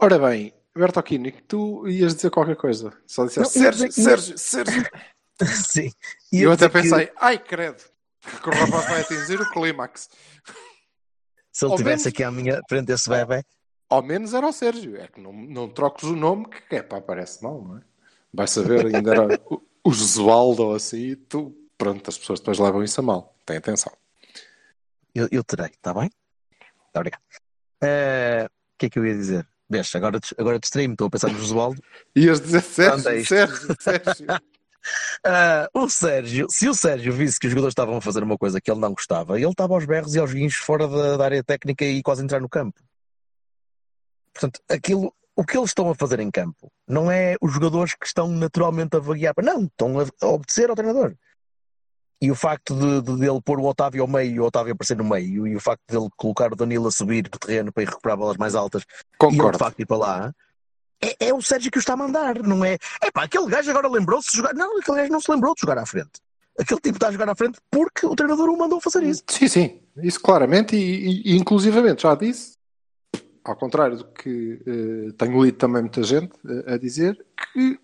[SPEAKER 1] Ora bem, Bertolini, tu ias dizer qualquer coisa. Só disseste
[SPEAKER 2] Não, ia
[SPEAKER 1] Sérgio,
[SPEAKER 2] dizer-
[SPEAKER 1] Sérgio, Sérgio. [laughs]
[SPEAKER 2] Sim.
[SPEAKER 1] E eu até
[SPEAKER 2] dizer que
[SPEAKER 1] pensei, ai credo, que o rapaz vai atingir o clímax.
[SPEAKER 2] se ele
[SPEAKER 1] ao
[SPEAKER 2] tivesse
[SPEAKER 1] menos-
[SPEAKER 2] aqui à minha frente esse bebê,
[SPEAKER 1] Ao menos era o Sérgio. É que não, não troques o nome, que é pá, parece mal, não é? Vai saber, ainda era o, o Josualdo ou assim, tu, pronto, as pessoas depois levam isso a mal. Tem atenção.
[SPEAKER 2] eu, eu terei, está bem? Está obrigado. Eh, O que é que eu ia dizer? Vês, agora, agora distraí-me, estou a pensar no Josualdo.
[SPEAKER 1] Ias dizer Sérgio,
[SPEAKER 2] Anda isto.
[SPEAKER 1] Sérgio, Sérgio.
[SPEAKER 2] Ah, [laughs] o Sérgio, se o Sérgio visse que os jogadores estavam a fazer uma coisa que ele não gostava, ele estava aos berros e aos guinchos fora da, da área técnica e quase entrar no campo. Portanto, aquilo, o que eles estão a fazer em campo não é os jogadores que estão naturalmente a vaguear, não, estão a, obedecer ao treinador. E o facto de, de, dele pôr o Otávio ao meio e o Otávio aparecer no meio, e o facto dele colocar o Danilo a subir do terreno para ir recuperar bolas mais altas e ele de
[SPEAKER 1] Concordo.
[SPEAKER 2] facto ir para lá, é, é o Sérgio que o está a mandar, não é? É pá, aquele gajo agora lembrou-se de jogar. Não, aquele gajo não se lembrou de jogar à frente. Aquele tipo está a jogar à frente porque o treinador o mandou fazer isso.
[SPEAKER 1] Sim, sim, isso claramente, e- e inclusivamente já disse, ao contrário do que eh, tenho lido também muita gente eh, a dizer, que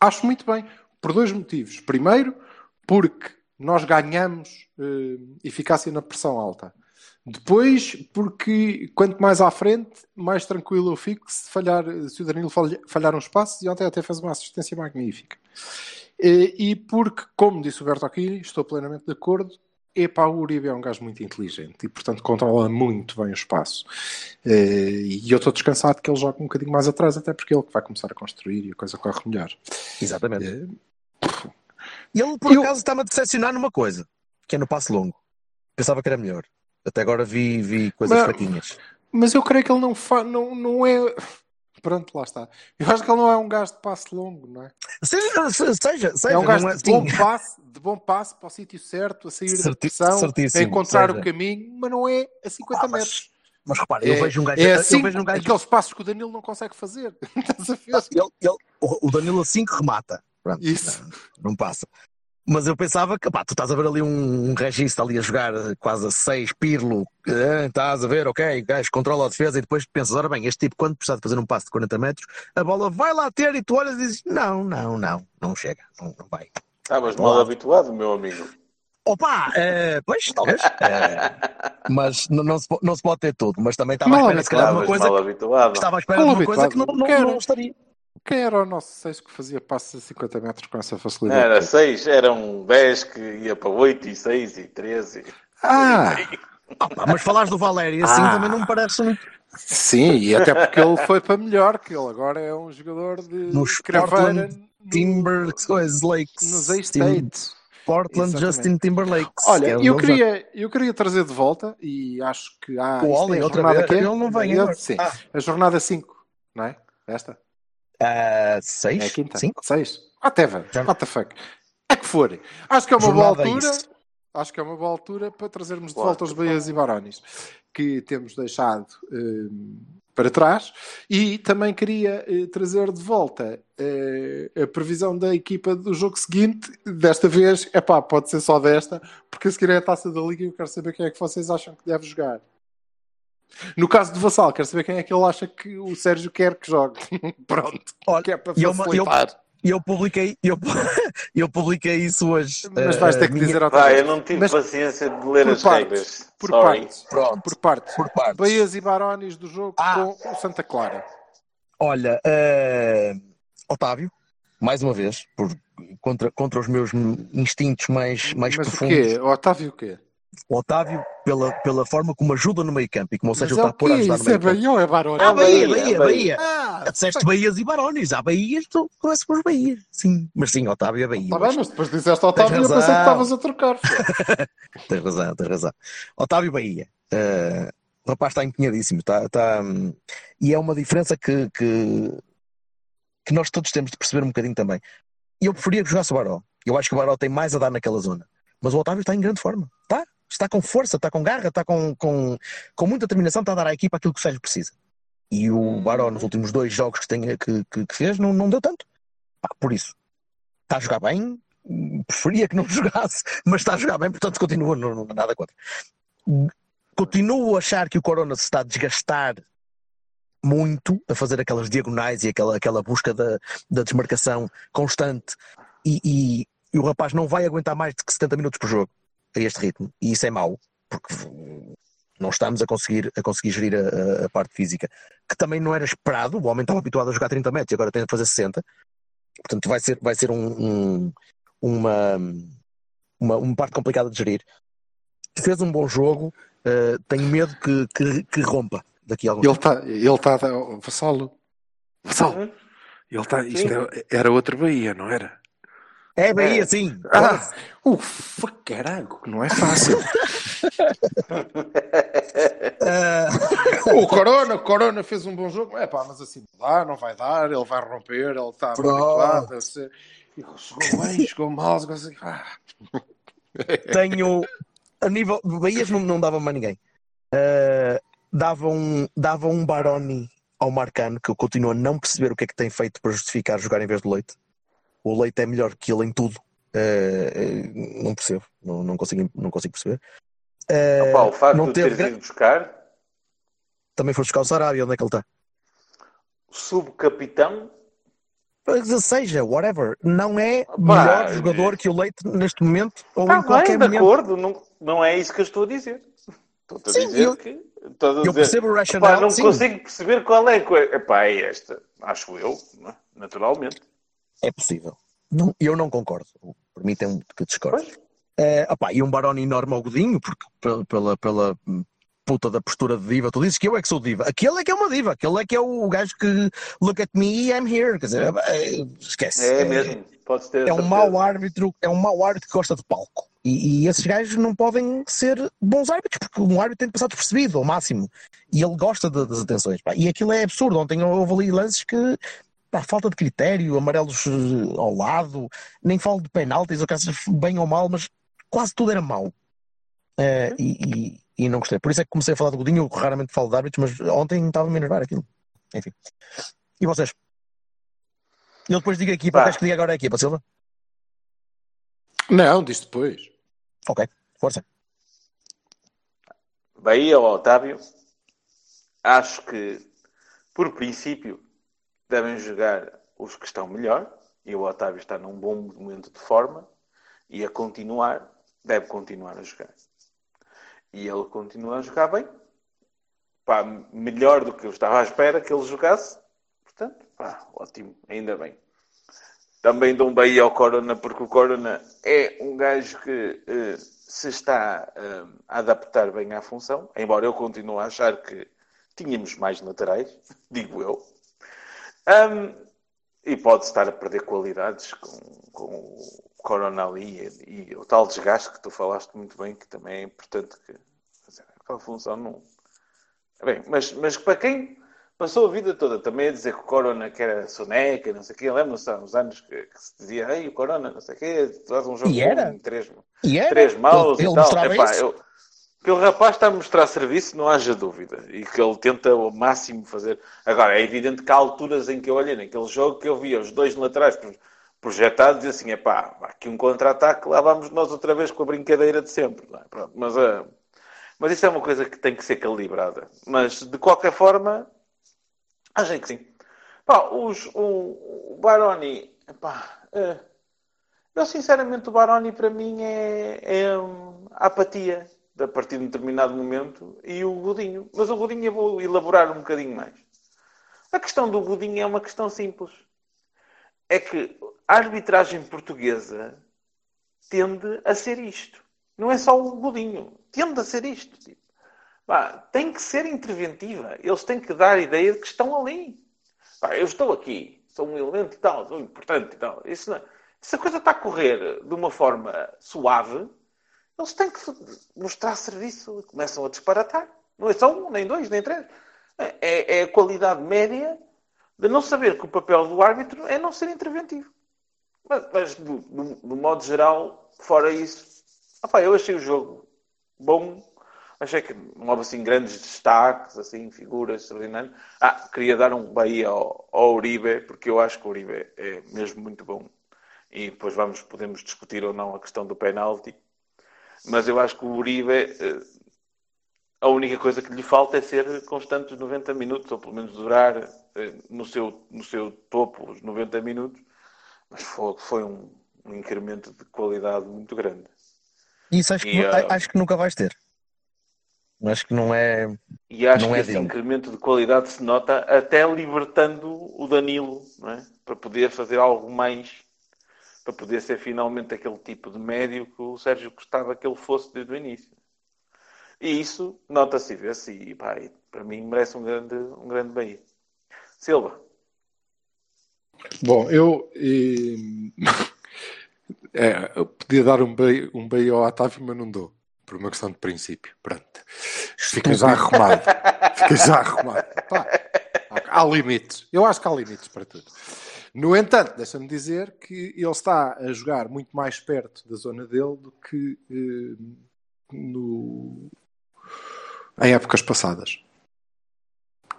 [SPEAKER 1] acho muito bem, por dois motivos. Primeiro, porque nós ganhamos eh, eficácia na pressão alta. Depois, porque quanto mais à frente, mais tranquilo eu fico se falhar, se o Danilo falha- falhar uns passos, e ontem até fez uma assistência magnífica. E porque, como disse o Bertocchini, estou plenamente de acordo, epá, o Uribe é um gajo muito inteligente e, portanto, controla muito bem o espaço. Eh, E eu estou descansado que ele joga um bocadinho mais atrás, até porque é ele que vai começar a construir e a coisa corre melhor.
[SPEAKER 2] Exatamente.
[SPEAKER 1] Eh,
[SPEAKER 2] E ele, por
[SPEAKER 1] Eu-
[SPEAKER 2] acaso, está-me a decepcionar numa coisa, que é no passe longo. Pensava que era melhor. Até agora vi, vi coisas
[SPEAKER 1] Mas-
[SPEAKER 2] fraquinhas.
[SPEAKER 1] Mas eu creio que ele não, fa... não, não é. Pronto, lá está. Eu acho que ele não é um gajo de passe longo, não é?
[SPEAKER 2] Seja, seja, seja
[SPEAKER 1] é um gajo
[SPEAKER 2] não é,
[SPEAKER 1] de bom
[SPEAKER 2] sim.
[SPEAKER 1] passe, de bom passe para o sítio certo, a sair da
[SPEAKER 2] Certi-
[SPEAKER 1] pressão, a encontrar
[SPEAKER 2] seja.
[SPEAKER 1] o caminho, mas não é a 50
[SPEAKER 2] Ah, mas-
[SPEAKER 1] metros.
[SPEAKER 2] Mas repara, eu
[SPEAKER 1] É-
[SPEAKER 2] vejo um gajo.
[SPEAKER 1] É
[SPEAKER 2] eu
[SPEAKER 1] assim,
[SPEAKER 2] vejo um gajo
[SPEAKER 1] aqueles passos que o Danilo não consegue fazer. [laughs]
[SPEAKER 2] Ele, ele- o o Danilo assim que remata. Pronto,
[SPEAKER 1] Isso.
[SPEAKER 2] Não, não passa. Mas eu pensava que, pá, tu estás a ver ali um, um regista ali a jogar quase a 6, Pirlo, eh, estás a ver, ok, o gajo controla a defesa e depois pensas, ora bem, este tipo, quando precisar de fazer um passo de 40 metros, a bola vai lá ter e tu olhas e dizes, não, não, não, não chega, não, não vai.
[SPEAKER 3] Estavas mal
[SPEAKER 2] Olá.
[SPEAKER 3] habituado, meu amigo.
[SPEAKER 2] Opa, eh, pois, talvez, [laughs] eh, mas não, não, se, não se pode ter tudo, mas também estava à
[SPEAKER 1] Mal
[SPEAKER 2] espera, se calhar, de uma coisa,
[SPEAKER 3] mal habituado.
[SPEAKER 2] estava à espera de
[SPEAKER 1] Mal
[SPEAKER 2] uma coisa que não, não, não estaria.
[SPEAKER 1] Quem era o nosso 6 que fazia passos a 50 metros com essa facilidade?
[SPEAKER 3] Era 6, eram 10 que ia para 8 e 6 e 13.
[SPEAKER 1] Ah,
[SPEAKER 2] Opa, mas falares do Valério assim
[SPEAKER 1] Ah.
[SPEAKER 2] também não me parece muito.
[SPEAKER 1] sim, e até porque ele foi para melhor, que ele agora é um jogador de craveira
[SPEAKER 2] Portland Timber coisas, Lakes.
[SPEAKER 1] nos A-States.
[SPEAKER 2] Portland
[SPEAKER 1] Exatamente.
[SPEAKER 2] Justin Timberlake.
[SPEAKER 1] Olha, eu queria, eu queria trazer de volta e acho que há.
[SPEAKER 2] O
[SPEAKER 1] isto
[SPEAKER 2] Oli
[SPEAKER 1] é a
[SPEAKER 2] outra
[SPEAKER 1] jornada
[SPEAKER 2] vez?
[SPEAKER 1] quê?
[SPEAKER 2] Ele não vem agora.
[SPEAKER 1] Sim,
[SPEAKER 2] Ah.
[SPEAKER 1] a jornada 5, não é? Esta?
[SPEAKER 2] Uh, seis?
[SPEAKER 1] É a quinta?
[SPEAKER 2] Cinco?
[SPEAKER 1] 6? Até vai. What the fuck? É que for. Acho que é uma boa
[SPEAKER 2] Jornada
[SPEAKER 1] altura.
[SPEAKER 2] isso.
[SPEAKER 1] Acho que é uma boa altura para trazermos de volta os Baias e Barones que temos deixado hum, para trás e também queria eh, trazer de volta eh, a previsão da equipa do jogo seguinte. Desta vez, é pá, pode ser só desta, porque a seguir é a taça da Liga e eu quero saber quem é que vocês acham que deve jogar. No caso do Vassal, quero saber quem é que ele acha que o Sérgio quer que jogue. [laughs] Pronto,
[SPEAKER 2] Olha,
[SPEAKER 1] que é para
[SPEAKER 2] e eu-
[SPEAKER 1] facilitar.
[SPEAKER 2] E eu publiquei, eu, [laughs] eu publiquei isso hoje.
[SPEAKER 1] Mas
[SPEAKER 2] uh,
[SPEAKER 1] vais ter que
[SPEAKER 2] minha-
[SPEAKER 1] dizer outra
[SPEAKER 3] Vai,
[SPEAKER 1] vez.
[SPEAKER 3] eu não tive
[SPEAKER 1] Mas
[SPEAKER 3] paciência de ler
[SPEAKER 1] por
[SPEAKER 3] as
[SPEAKER 1] partes,
[SPEAKER 3] regras.
[SPEAKER 1] Por partes.
[SPEAKER 2] Pronto,
[SPEAKER 1] Por partes.
[SPEAKER 2] por partes.
[SPEAKER 1] Bahias e Barões do jogo
[SPEAKER 2] Ah.
[SPEAKER 1] com o Santa Clara.
[SPEAKER 2] Olha, uh, Otávio, mais uma vez, por, contra, contra os meus instintos mais, mais
[SPEAKER 1] Mas o
[SPEAKER 2] profundos.
[SPEAKER 1] quê? O Otávio o quê?
[SPEAKER 2] O Otávio, pela, pela forma como ajuda no meio campo e como o Sérgio
[SPEAKER 1] é
[SPEAKER 2] está pôr a
[SPEAKER 1] quê?
[SPEAKER 2] ajudar no
[SPEAKER 1] Isso é
[SPEAKER 2] meio campo.
[SPEAKER 1] Bahia ou é Barões?
[SPEAKER 2] Ah, Bahia,
[SPEAKER 3] Bahia,
[SPEAKER 2] Bahia,
[SPEAKER 3] Bahia.
[SPEAKER 2] Bahia.
[SPEAKER 1] Ah,
[SPEAKER 2] Disseste Bahias e Barões. Há Bahias, tu conheces com os Bahias. Sim, mas sim, Otávio é Bahia.
[SPEAKER 1] Está Tá bem, mas depois disseste Otávio e eu pensei que estavas a trocar. [laughs]
[SPEAKER 2] Tens razão, tens razão. Otávio Bahia. eh, o rapaz está empenhadíssimo. Está, está, hum, e é uma diferença que, que, que nós todos temos de perceber um bocadinho também. E eu preferia que jogasse o Baró. Eu acho que o Baró tem mais a dar naquela zona. Mas o Otávio está em grande forma. Está, está com força, está com garra, está com, com, com muita determinação, está a dar à equipa aquilo que o Sérgio precisa. E o Baró, nos últimos dois jogos que, tem, que, que, que fez, não, não deu tanto. Por isso, está a jogar bem, preferia que não [laughs] jogasse, mas está a jogar bem, portanto continua, não, não nada contra. Continuo a achar que o Corona se está a desgastar muito a fazer aquelas diagonais e aquela, aquela busca da, da desmarcação constante e, e, e o rapaz não vai aguentar mais de que 70 minutos por jogo a este ritmo. E isso é mau porque não estamos a conseguir, a conseguir gerir a, a, parte física que também não era esperado, o homem estava habituado a jogar 30 metros e agora tem de fazer 60 portanto vai ser, vai ser um, um, uma, uma, uma parte complicada de gerir. Fez um bom jogo uh, tenho medo que, que, que rompa daqui a algum
[SPEAKER 1] ele está ele está Vassalo. Vassalo. Uhum. ele está isto era, era outra Bahia não era
[SPEAKER 2] é Bahia, é. sim.
[SPEAKER 1] Ah, ufa, caralho, não é fácil. [laughs] o Corona, o Corona fez um bom jogo. É pá, mas assim não dá, não vai dar, ele vai romper, ele está habituado a ser. Chegou bem, chegou mal, assim. ah.
[SPEAKER 2] Tenho. A nível. Bahias não, não dava mais ninguém. Uh, dava, um, dava um Baroni ao Marcano, que eu continuo a não perceber o que é que tem feito para justificar jogar em vez do Leite o Leite é melhor que ele em tudo. Uh, não percebo, não, não, consigo, não consigo perceber.
[SPEAKER 3] Uh, Opa, o facto não de teres ido buscar
[SPEAKER 2] também foi buscar o Sarabia, onde é que ele está?
[SPEAKER 3] Subcapitão
[SPEAKER 2] seja, whatever, não é melhor jogador que o Leite neste momento ou tá em qualquer
[SPEAKER 3] bem,
[SPEAKER 2] momento.
[SPEAKER 3] de acordo, não, não é isso que eu estou a dizer. Estou a sim, dizer eu, que. Estou a
[SPEAKER 2] eu
[SPEAKER 3] dizer,
[SPEAKER 2] percebo o racional.
[SPEAKER 3] não
[SPEAKER 2] sim.
[SPEAKER 3] consigo perceber qual é coisa. Epá, é esta, acho eu, é? naturalmente.
[SPEAKER 2] É possível. Não, eu não concordo. Permitem-me que discorde. Uh, opá, e um Baroni enorme ao Godinho, porque pela, pela, puta da postura de diva, tu dizes que eu é que sou diva. Aquele é que é uma diva, aquele é que é o gajo que look at me, I'm here. Quer dizer, eh, esquece.
[SPEAKER 3] É, mesmo, pode ter.
[SPEAKER 2] É um mau árbitro, é um mau árbitro que gosta de palco. E, e, esses gajos não podem ser bons árbitros, porque um árbitro tem de passar despercebido ao máximo. E ele gosta das atenções. E aquilo é absurdo. Ontem houve ali lances que pá, falta de critério, amarelos eh, ao lado, nem falo de penaltis, ou caças bem ou mal, mas quase tudo era mau. Uh, e, e, e, não gostei. Por isso é que comecei a falar do Godinho, eu raramente falo de árbitros, mas ontem estava a enervar aquilo. Enfim. E vocês? Eu depois digo aqui, para que diga agora a equipa, Silva?
[SPEAKER 1] Não, diz depois.
[SPEAKER 2] Ok, força.
[SPEAKER 3] Bahia ou Otávio, acho que, por princípio, devem jogar os que estão melhor, e o Otávio está num bom momento de forma, e a continuar, deve continuar a jogar. E ele continua a jogar bem, pá, melhor do que eu estava à espera que ele jogasse, portanto, pá, ótimo, ainda bem. Também dou um bem ao Corona, porque o Corona é um gajo que eh, se está eh, a adaptar bem à função, embora eu continue a achar que tínhamos mais laterais, [laughs] digo eu. Um, e pode estar a perder qualidades com, com o Corona ali e, e, o tal desgaste que tu falaste muito bem, que também é importante que fazer aquela função não. Bem, mas, mas para quem passou a vida toda também a dizer que o Corona que era soneca, não sei o quê, lembram-se há uns anos que, que, se dizia, ei, o Corona, não sei o quê, tu um jogo
[SPEAKER 2] e era?
[SPEAKER 3] em três,
[SPEAKER 2] e era?
[SPEAKER 3] três maus
[SPEAKER 2] ele,
[SPEAKER 3] e
[SPEAKER 2] ele
[SPEAKER 3] tal.
[SPEAKER 2] Epá,
[SPEAKER 3] eu, que o rapaz está a mostrar serviço, não haja dúvida. E que ele tenta ao máximo fazer. Agora, é evidente que há alturas em que eu olhei naquele jogo que eu via os dois laterais projetados e assim, é pá, aqui um contra-ataque, lá vamos nós outra vez com a brincadeira de sempre. É? Pronto, mas, uh, mas isso é uma coisa que tem que ser calibrada. Mas, de qualquer forma, acho que sim. Pá, os, o, o Baroni, pá, uh, eu sinceramente o Baroni para mim é, é um, apatia a partir de um determinado momento, e o Godinho. Mas o Godinho eu vou elaborar um bocadinho mais. A questão do Godinho é uma questão simples. É que a arbitragem portuguesa tende a ser isto. Não é só o Godinho. Tende a ser isto. Tipo. Bah, tem que ser interventiva. Eles têm que dar a ideia de que estão ali. Bah, eu estou aqui. Sou um elemento e tal. Sou importante e tal. Isso não... Se a coisa está a correr de uma forma suave, eles têm que mostrar serviço e começam a disparatar. Não é só um, nem dois, nem três. É, é a qualidade média de não saber que o papel do árbitro é não ser interventivo. Mas, mas do, do, do, modo geral, fora isso, opa, eu achei o jogo bom. Achei que não houve assim grandes destaques, assim, figuras extraordinárias. Ah, queria dar um Bahia ao, ao Uribe, porque eu acho que o Uribe é mesmo muito bom. E depois vamos, podemos discutir ou não a questão do penalti. Mas eu acho que o Uribe, eh, a única coisa que lhe falta é ser constante os 90 minutos, ou pelo menos durar eh, no seu, no seu topo os 90 minutos. Mas foi, foi um, um incremento de qualidade muito grande.
[SPEAKER 2] Isso acho que,
[SPEAKER 3] E,
[SPEAKER 2] nu-
[SPEAKER 3] ah,
[SPEAKER 2] acho que nunca vais ter. Acho que não é.
[SPEAKER 3] E acho
[SPEAKER 2] Não
[SPEAKER 3] que
[SPEAKER 2] é
[SPEAKER 3] esse incremento de qualidade se nota até libertando o Danilo, não é? Para poder fazer algo mais, para poder ser finalmente aquele tipo de médio que o Sérgio gostava que ele fosse desde o início. E isso nota-se e vê-se, e pá, e para mim merece um grande, um grande Bahia. Silva,
[SPEAKER 1] Bom, eu, eh, [laughs] é, eu podia dar um beijo, um beijo ao Otávio, mas não dou. Por uma questão de princípio. Pronto. Fica já arrumado. Fica já arrumado. Pá, há limites. Eu acho que há limites para tudo. No entanto, deixa-me dizer que ele está a jogar muito mais perto da zona dele do que eh, no, em épocas passadas.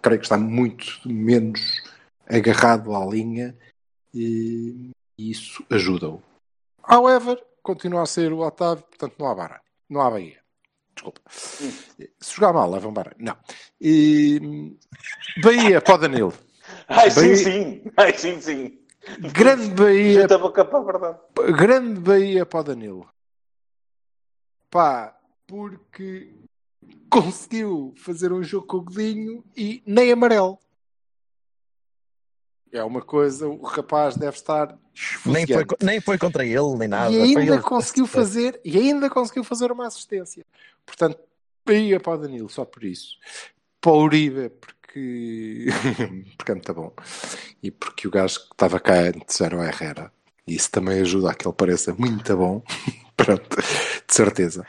[SPEAKER 1] Creio que está muito menos agarrado à linha e isso ajuda-o. However, continua a ser o Otávio, portanto não há baralho. Não há Bahia. Desculpa. Se jogar mal, levam baralho. Não. E... Bahia para o Danilo.
[SPEAKER 3] Ai sim,
[SPEAKER 1] Bahia-
[SPEAKER 3] sim, ai sim, sim.
[SPEAKER 1] Grande Bahia,
[SPEAKER 3] a boca para a verdade.
[SPEAKER 1] grande Bahia para o Danilo. Pá, porque conseguiu fazer um jogo com o Godinho e nem amarelo. É uma coisa, o rapaz deve estar
[SPEAKER 2] Nem foi, nem foi contra ele, nem nada.
[SPEAKER 1] E
[SPEAKER 2] Foi
[SPEAKER 1] ainda
[SPEAKER 2] ele-
[SPEAKER 1] conseguiu fazer e ainda conseguiu fazer uma assistência. Portanto, Bahia para o Danilo, só por isso. Para o Uribe, porque, [laughs] porque é muito bom. E porque o gajo que estava cá antes era o Herrera. Isso também ajuda a que ele pareça muito bom. [laughs] Pronto, de certeza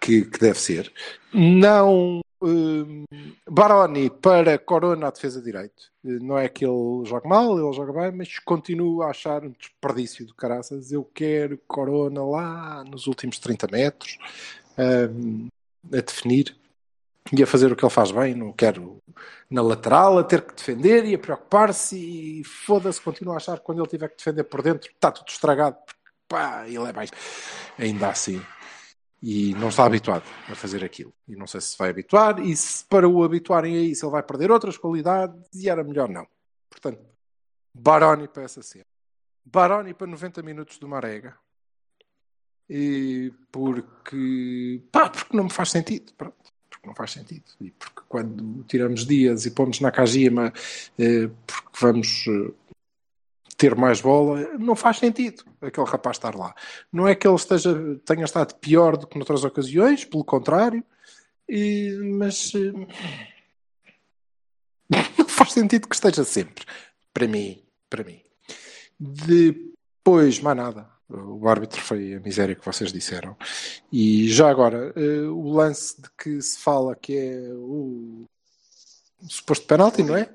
[SPEAKER 1] que, que deve ser. Não. hum, Baroni para Corona à defesa de direito. Não é que ele jogue mal, ele joga bem, mas continuo a achar um desperdício do caraças. Eu quero Corona lá nos últimos 30 metros hum, a definir e a fazer o que ele faz bem. Não quero na lateral a ter que defender e a preocupar-se e foda-se, continuo a achar que quando ele tiver que defender por dentro está tudo estragado. Pá, ele é mais. Ainda assim e não está habituado a fazer aquilo. E não sei se se vai habituar, e se para o habituarem a isso ele vai perder outras qualidades, e era melhor não. Portanto, Baroni para essa cena. Baroni para 90 minutos do Marega. E porque. Pá, porque não me faz sentido. Faz sentido. E porque quando tiramos dias e pomos na Kajima, eh, porque vamos. eh, ter mais bola, não faz sentido aquele rapaz estar lá. Não é que ele esteja, tenha estado pior do que noutras ocasiões, pelo contrário, e- mas eh, [laughs] não faz sentido que esteja sempre. Para mim, para mim. Depois, mais nada. O árbitro foi a miséria que vocês disseram. E já agora, eh, o lance de que se fala que é o suposto penalti, não é?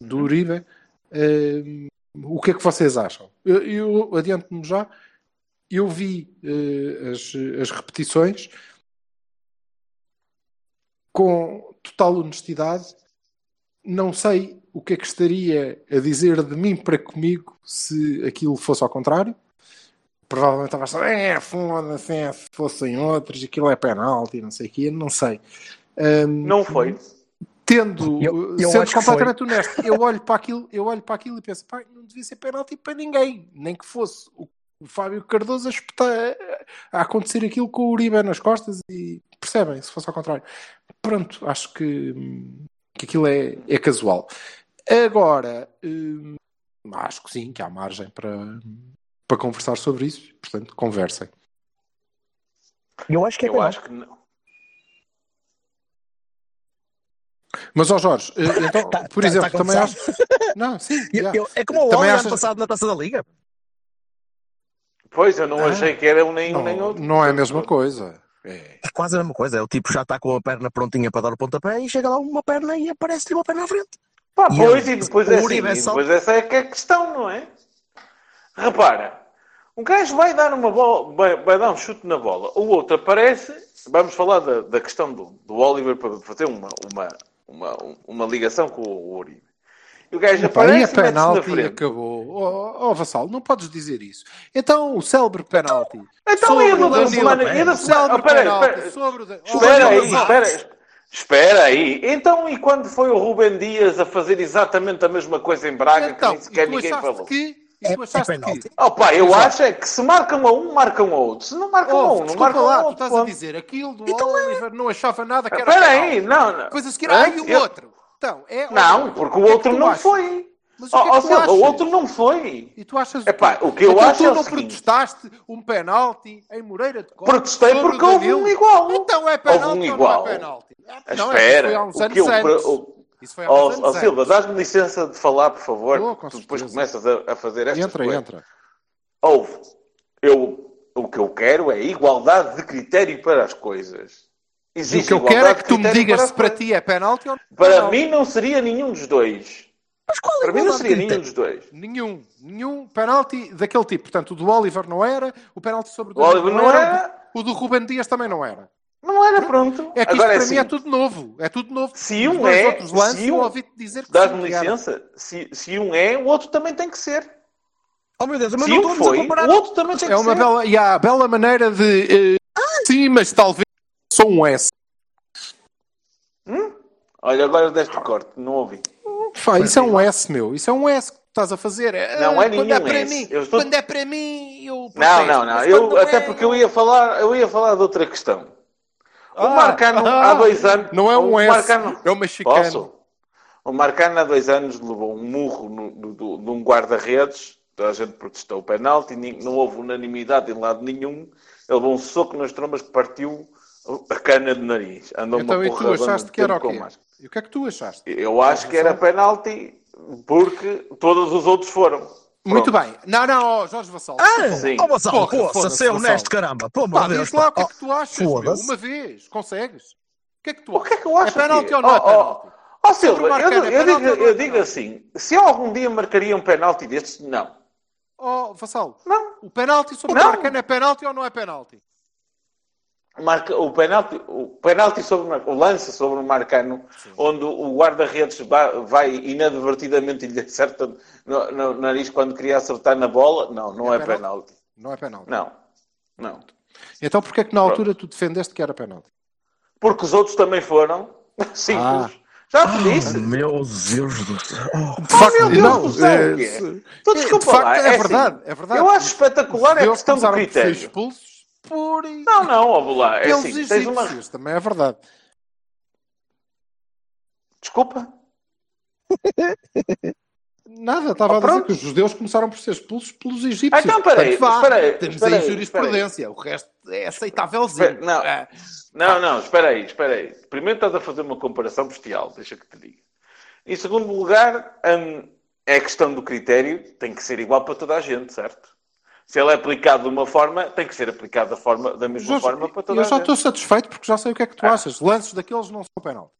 [SPEAKER 1] Do Uribe. eh, o que é que vocês acham? Eu, eu adianto-me já. Eu vi eh, as, as repetições com total honestidade. Não sei o que é que estaria a dizer de mim para comigo se aquilo fosse ao contrário. Provavelmente estava a é, foda-se, é, se fossem outros, aquilo é penalti, não sei o quê, não sei. Ahm,
[SPEAKER 3] Não foi.
[SPEAKER 1] Tendo,
[SPEAKER 2] Eu- eu
[SPEAKER 1] sendo completamente honesto, eu olho para aquilo, eu olho para aquilo e penso, pá, não devia ser penalti para ninguém, nem que fosse o, o Fábio Cardoso a, espetar, a acontecer aquilo com o Uribe nas costas e percebem, se fosse ao contrário. Pronto, acho que, que aquilo é, é casual. Agora, hum, acho que sim, que há margem para, para conversar sobre isso, portanto, conversem.
[SPEAKER 2] Eu acho que é
[SPEAKER 3] Eu acho que não.
[SPEAKER 1] Mas, ó Jorge, eh, [laughs] então,
[SPEAKER 2] Tá-
[SPEAKER 1] por
[SPEAKER 2] tá-
[SPEAKER 1] exemplo,
[SPEAKER 2] tá
[SPEAKER 1] também acho. Não, sim.
[SPEAKER 2] Eu- eu- é como o
[SPEAKER 1] Também
[SPEAKER 2] Loli ano
[SPEAKER 1] achas-
[SPEAKER 2] passado na taça da Liga.
[SPEAKER 3] Pois, eu não
[SPEAKER 1] Ah.
[SPEAKER 3] achei que era um nem um nem outro.
[SPEAKER 1] não é a mesma coisa. É.
[SPEAKER 2] É quase a mesma coisa. É o tipo já está com a perna prontinha para dar o pontapé e chega lá uma perna e aparece-lhe uma perna à frente.
[SPEAKER 3] Pá,
[SPEAKER 2] E
[SPEAKER 3] pois,
[SPEAKER 2] ele-
[SPEAKER 3] e depois é assim, e depois essa é que é a questão, não é? Repara, Um gajo vai dar uma bola, vai, vai dar um chute na bola. O outro aparece. Vamos falar da, da questão do, do Oliver para fazer uma, uma, uma, uma ligação com o Uribe. E o gajo aparece e na
[SPEAKER 1] penalti e acabou. Ó oh, Vassal, não podes dizer isso. Então, o célebre penalti.
[SPEAKER 3] Então, e a do da semana- e a da espera.
[SPEAKER 1] Oh,
[SPEAKER 3] aí, espera, espera aí. Então, e quando foi o Rubem Dias a fazer exatamente a mesma coisa em Braga
[SPEAKER 1] Então,
[SPEAKER 3] que nem sequer ninguém falou?
[SPEAKER 1] que... E tu achaste que...
[SPEAKER 3] Opa, eu
[SPEAKER 1] Exato.
[SPEAKER 3] acho é que se marcam a um, marcam a outro. Se não marcam a
[SPEAKER 1] Oh,
[SPEAKER 3] um, não
[SPEAKER 1] desculpa
[SPEAKER 3] marcam
[SPEAKER 1] lá,
[SPEAKER 3] a
[SPEAKER 1] tu
[SPEAKER 3] outro.
[SPEAKER 1] estás a dizer aquilo do Oliver não achava nada que era
[SPEAKER 3] Espera aí,
[SPEAKER 1] penalti.
[SPEAKER 3] não, não.
[SPEAKER 1] Depois a seguir, ah, e o
[SPEAKER 3] Eu-
[SPEAKER 1] outro? Então, é,
[SPEAKER 3] Não, porque o
[SPEAKER 1] que é que
[SPEAKER 3] outro não
[SPEAKER 1] achas?
[SPEAKER 3] foi.
[SPEAKER 1] Mas o que é
[SPEAKER 3] Ó,
[SPEAKER 1] que
[SPEAKER 3] ó,
[SPEAKER 1] tu
[SPEAKER 3] Silva, o outro não foi.
[SPEAKER 1] E tu achas
[SPEAKER 3] Epá, o que eu
[SPEAKER 1] então,
[SPEAKER 3] acho
[SPEAKER 1] tu
[SPEAKER 3] é
[SPEAKER 1] não
[SPEAKER 3] seguinte.
[SPEAKER 1] protestaste um penalti em Moreira de Códigos
[SPEAKER 3] Protestei porque houve um igual.
[SPEAKER 1] Então é
[SPEAKER 3] Houve
[SPEAKER 1] penalti
[SPEAKER 3] um
[SPEAKER 1] ou não
[SPEAKER 3] igual.
[SPEAKER 1] é penalti? Não,
[SPEAKER 3] Espera, o
[SPEAKER 1] anos
[SPEAKER 3] que eu- o-
[SPEAKER 1] Isso foi há
[SPEAKER 3] ó,
[SPEAKER 1] anos
[SPEAKER 3] Silva, dás-me licença de falar, por favor?
[SPEAKER 1] Oh,
[SPEAKER 3] tu depois começas a, a fazer estas
[SPEAKER 1] Entra,
[SPEAKER 3] coisas.
[SPEAKER 1] entra.
[SPEAKER 3] Ouve, eu, o que eu quero é igualdade de critério para as coisas.
[SPEAKER 1] E o
[SPEAKER 3] Existe
[SPEAKER 1] que eu quero é que tu me digas
[SPEAKER 3] para
[SPEAKER 1] se para ti é penalti ou não é
[SPEAKER 3] Para mim não seria nenhum dos dois.
[SPEAKER 2] Mas qual
[SPEAKER 3] Para mim não seria nenhum dos dois.
[SPEAKER 1] Nenhum, nenhum penalti daquele tipo. Portanto, o do Oliver não era, o penalti sobre o
[SPEAKER 3] O
[SPEAKER 1] Danilo
[SPEAKER 3] Oliver não era.
[SPEAKER 1] o do Ruben Dias também não era.
[SPEAKER 3] Não era pronto.
[SPEAKER 1] É que isto
[SPEAKER 3] Agora
[SPEAKER 1] para
[SPEAKER 3] é
[SPEAKER 1] mim é
[SPEAKER 3] assim,
[SPEAKER 1] tudo novo. É tudo novo.
[SPEAKER 3] Se um é,
[SPEAKER 1] outros lances,
[SPEAKER 3] se um-
[SPEAKER 1] dizer que
[SPEAKER 3] dás-me
[SPEAKER 1] que era.
[SPEAKER 3] licença, se, se um é, o outro também tem que ser.
[SPEAKER 2] Oh meu Deus, mas
[SPEAKER 3] Se
[SPEAKER 2] não
[SPEAKER 3] um foi,
[SPEAKER 2] comparar.
[SPEAKER 3] o outro também tem que
[SPEAKER 1] É uma
[SPEAKER 3] ser.
[SPEAKER 1] bela, e há a bela maneira de. eh, sim, mas talvez sou um S.
[SPEAKER 3] Olha, agora deste corte, não ouvi.
[SPEAKER 1] Fá, isso é um S, meu. Isso é um S que tu estás a fazer.
[SPEAKER 3] Não é
[SPEAKER 1] quando
[SPEAKER 3] nenhum
[SPEAKER 1] é para
[SPEAKER 3] S.
[SPEAKER 1] mim,
[SPEAKER 3] estou-
[SPEAKER 1] Quando é para mim, eu
[SPEAKER 3] Não,
[SPEAKER 1] protesto.
[SPEAKER 3] não, não. Eu,
[SPEAKER 1] quando
[SPEAKER 3] até
[SPEAKER 1] é,
[SPEAKER 3] porque eu ia falar, eu ia falar de outra questão. O
[SPEAKER 1] Ah,
[SPEAKER 3] Marcano
[SPEAKER 1] ah,
[SPEAKER 3] há dois anos.
[SPEAKER 1] Não é um S,
[SPEAKER 3] Marcano,
[SPEAKER 1] é um mexicano.
[SPEAKER 3] Posso? O Marcano há dois anos levou um murro no, no- do- de um guarda-redes. Toda a gente protestou o penalti, não houve unanimidade em lado nenhum. Ele levou um soco nas trombas que partiu a cana de nariz. Andou
[SPEAKER 1] Então,
[SPEAKER 3] uma
[SPEAKER 1] e tu achaste que era o quê? E o que é que tu achaste?
[SPEAKER 3] Eu acho que era penalti porque todos os outros foram.
[SPEAKER 1] Muito
[SPEAKER 3] Pronto.
[SPEAKER 1] bem. Não, não, ó, Jorge Vassal.
[SPEAKER 2] Ah.
[SPEAKER 3] Sim.
[SPEAKER 2] oh, Vassal,
[SPEAKER 1] Porra,
[SPEAKER 2] poça, ser honesto, caramba.
[SPEAKER 1] Pá,
[SPEAKER 2] de Deus.
[SPEAKER 1] diz lá o que é que tu achas, meu. Uma vez. Consegues? O que é que tu
[SPEAKER 3] O
[SPEAKER 1] achas?
[SPEAKER 3] que é que eu acho?
[SPEAKER 1] É penalti
[SPEAKER 3] aqui?
[SPEAKER 1] ou não é
[SPEAKER 3] Oh, oh,
[SPEAKER 1] penalti?
[SPEAKER 3] Ó
[SPEAKER 1] Sobre
[SPEAKER 3] Silva,
[SPEAKER 1] o
[SPEAKER 3] eu,
[SPEAKER 1] é
[SPEAKER 3] eu digo,
[SPEAKER 1] é
[SPEAKER 3] eu digo
[SPEAKER 1] penalti?
[SPEAKER 3] assim: se algum dia marcaria um penalti destes, não.
[SPEAKER 1] Oh, Vassal,
[SPEAKER 3] Não.
[SPEAKER 1] o penalti sobre
[SPEAKER 3] Não.
[SPEAKER 1] o Marcano é penalti ou não é penalti?
[SPEAKER 3] Marca, o, penalti, o penalti sobre o lance sobre o Marcano, onde o guarda-redes vai, inadvertidamente e lhe acerta no, no nariz quando queria acertar na bola, não, não
[SPEAKER 1] É
[SPEAKER 3] é,
[SPEAKER 1] penalti?
[SPEAKER 3] penalti.
[SPEAKER 1] Não é penalti.
[SPEAKER 3] Não, não.
[SPEAKER 1] Então porquê é que na altura tu defendeste que era penalti?
[SPEAKER 3] Porque os outros também foram [laughs] simples. Já te disse.
[SPEAKER 2] Meu Deus do céu.
[SPEAKER 1] De facto,
[SPEAKER 3] meu Deus
[SPEAKER 1] não.
[SPEAKER 3] do céu,
[SPEAKER 1] é,
[SPEAKER 3] o quê?
[SPEAKER 1] se-
[SPEAKER 3] Tu
[SPEAKER 1] de
[SPEAKER 3] desculpa
[SPEAKER 1] facto,
[SPEAKER 3] lá,
[SPEAKER 1] é,
[SPEAKER 3] assim,
[SPEAKER 1] verdade, é verdade.
[SPEAKER 3] Eu acho espetacular a
[SPEAKER 1] Deus
[SPEAKER 3] questão do critério.
[SPEAKER 1] expulsos por...
[SPEAKER 3] Não, não, ó lá, é assim, tens uma...
[SPEAKER 1] egípcios, também é verdade.
[SPEAKER 3] Desculpa. [laughs]
[SPEAKER 1] Nada, estava
[SPEAKER 3] Oh,
[SPEAKER 1] a dizer
[SPEAKER 3] pronto.
[SPEAKER 1] que os judeus começaram por ser expulsos pelos egípcios.
[SPEAKER 3] Então, peraí,
[SPEAKER 1] Portanto, vá,
[SPEAKER 3] espera aí,
[SPEAKER 1] Temos
[SPEAKER 3] espera
[SPEAKER 1] aí jurisprudência, o resto é aceitávelzinho.
[SPEAKER 3] Não.
[SPEAKER 1] É.
[SPEAKER 3] Não, não, espera aí, espera aí. Primeiro estás a fazer uma comparação bestial, deixa que te diga. Em segundo lugar, hum, é questão do critério, tem que ser igual para toda a gente, certo? Se ele é aplicado de uma forma, tem que ser aplicado da, forma, da mesma
[SPEAKER 1] Jorge,
[SPEAKER 3] forma para toda
[SPEAKER 1] eu
[SPEAKER 3] a
[SPEAKER 1] já
[SPEAKER 3] gente.
[SPEAKER 1] estou satisfeito porque já sei o que é que tu
[SPEAKER 3] Ah.
[SPEAKER 1] achas. Lances daqueles não são penal.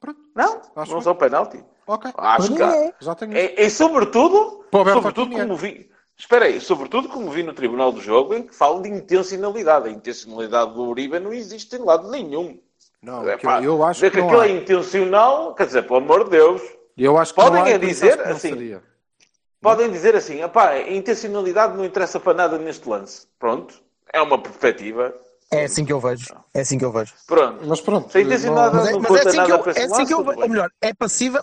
[SPEAKER 1] Pronto,
[SPEAKER 3] Não,
[SPEAKER 1] Acho
[SPEAKER 3] não são penalti.
[SPEAKER 1] ok.
[SPEAKER 3] Acho que...
[SPEAKER 1] Já tenho.
[SPEAKER 3] E, e sobretudo,
[SPEAKER 1] Pô, Alberto,
[SPEAKER 3] sobretudo
[SPEAKER 1] opinião.
[SPEAKER 3] como vi... Espera aí, sobretudo como vi no Tribunal do Jogo, em que falam de intencionalidade. A intencionalidade do Uribe não existe em lado nenhum.
[SPEAKER 1] Não,
[SPEAKER 3] É, pá,
[SPEAKER 1] eu, eu acho que
[SPEAKER 3] que aquilo é intencional, quer dizer, pelo amor de Deus,
[SPEAKER 1] Eu acho que
[SPEAKER 3] Podem
[SPEAKER 1] não há,
[SPEAKER 3] é
[SPEAKER 1] e
[SPEAKER 3] dizer
[SPEAKER 1] que não
[SPEAKER 3] assim,
[SPEAKER 1] seria.
[SPEAKER 3] Podem dizer assim, "Epá, a intencionalidade não interessa para nada neste lance. Pronto, é uma perspectiva.
[SPEAKER 2] É assim que eu vejo. É assim que eu vejo.
[SPEAKER 3] Pronto.
[SPEAKER 1] Mas pronto.
[SPEAKER 3] Se a intencionalidade
[SPEAKER 2] Mas é,
[SPEAKER 3] não
[SPEAKER 2] mas é
[SPEAKER 3] conta
[SPEAKER 2] assim que
[SPEAKER 3] nada
[SPEAKER 2] eu,
[SPEAKER 3] para
[SPEAKER 2] é assim que eu vejo. Ou melhor, é passível.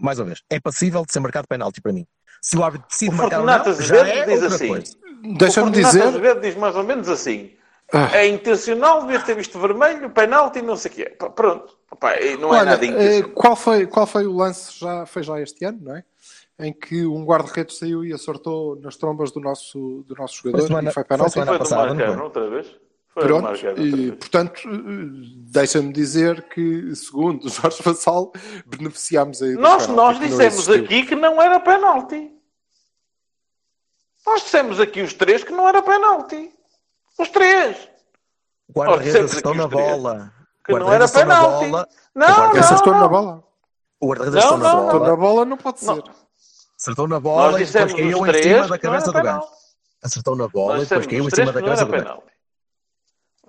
[SPEAKER 2] Mais uma vez, é passível de ser marcado penalti para mim. Se o árbitro decide
[SPEAKER 3] O
[SPEAKER 2] marcar ou não, já é
[SPEAKER 3] diz assim.
[SPEAKER 2] coisa.
[SPEAKER 1] Deixa-me
[SPEAKER 3] o Fortunato
[SPEAKER 1] dizer.
[SPEAKER 3] Azevedo diz mais ou menos assim.
[SPEAKER 1] Ah.
[SPEAKER 3] É intencional, devias ter visto vermelho, penalti, não sei o quê. Pronto. E não é
[SPEAKER 1] Olha,
[SPEAKER 3] nada
[SPEAKER 1] eh,
[SPEAKER 3] intencional.
[SPEAKER 1] qual, foi, qual foi o lance? Já, foi já este ano, não é? Em que um guarda-redes saiu e acertou nas trombas do nosso, do nosso jogador
[SPEAKER 2] semana-
[SPEAKER 1] e foi
[SPEAKER 2] foi
[SPEAKER 1] penalti.
[SPEAKER 2] semana
[SPEAKER 3] Foi do
[SPEAKER 2] passada, não
[SPEAKER 3] Marcano
[SPEAKER 2] foi?
[SPEAKER 3] outra vez? Foi
[SPEAKER 1] Pronto,
[SPEAKER 3] Marcano outra
[SPEAKER 1] e
[SPEAKER 3] vez.
[SPEAKER 1] portanto, eh, deixa-me dizer que, segundo Jorge Vassal, beneficiámos aí do
[SPEAKER 3] Nós, nós
[SPEAKER 1] não
[SPEAKER 3] dissemos aqui que não era penalti. Nós dissemos aqui os três que não era penalti. Os três.
[SPEAKER 2] O guarda-redes
[SPEAKER 3] aqui
[SPEAKER 2] na bola.
[SPEAKER 3] Que não era penalti.
[SPEAKER 2] bola.
[SPEAKER 3] Não,
[SPEAKER 2] O guarda-redes
[SPEAKER 3] não, não.
[SPEAKER 1] na bola.
[SPEAKER 2] O guarda-redes
[SPEAKER 3] Não,
[SPEAKER 2] acertou na
[SPEAKER 3] não,
[SPEAKER 1] Acertou
[SPEAKER 2] bola.
[SPEAKER 1] na bola não pode
[SPEAKER 3] Não.
[SPEAKER 1] ser.
[SPEAKER 2] Acertou na bola e depois caiu em cima da cabeça do gajo. acertou na bola e depois caiu em cima da cabeça do gajo.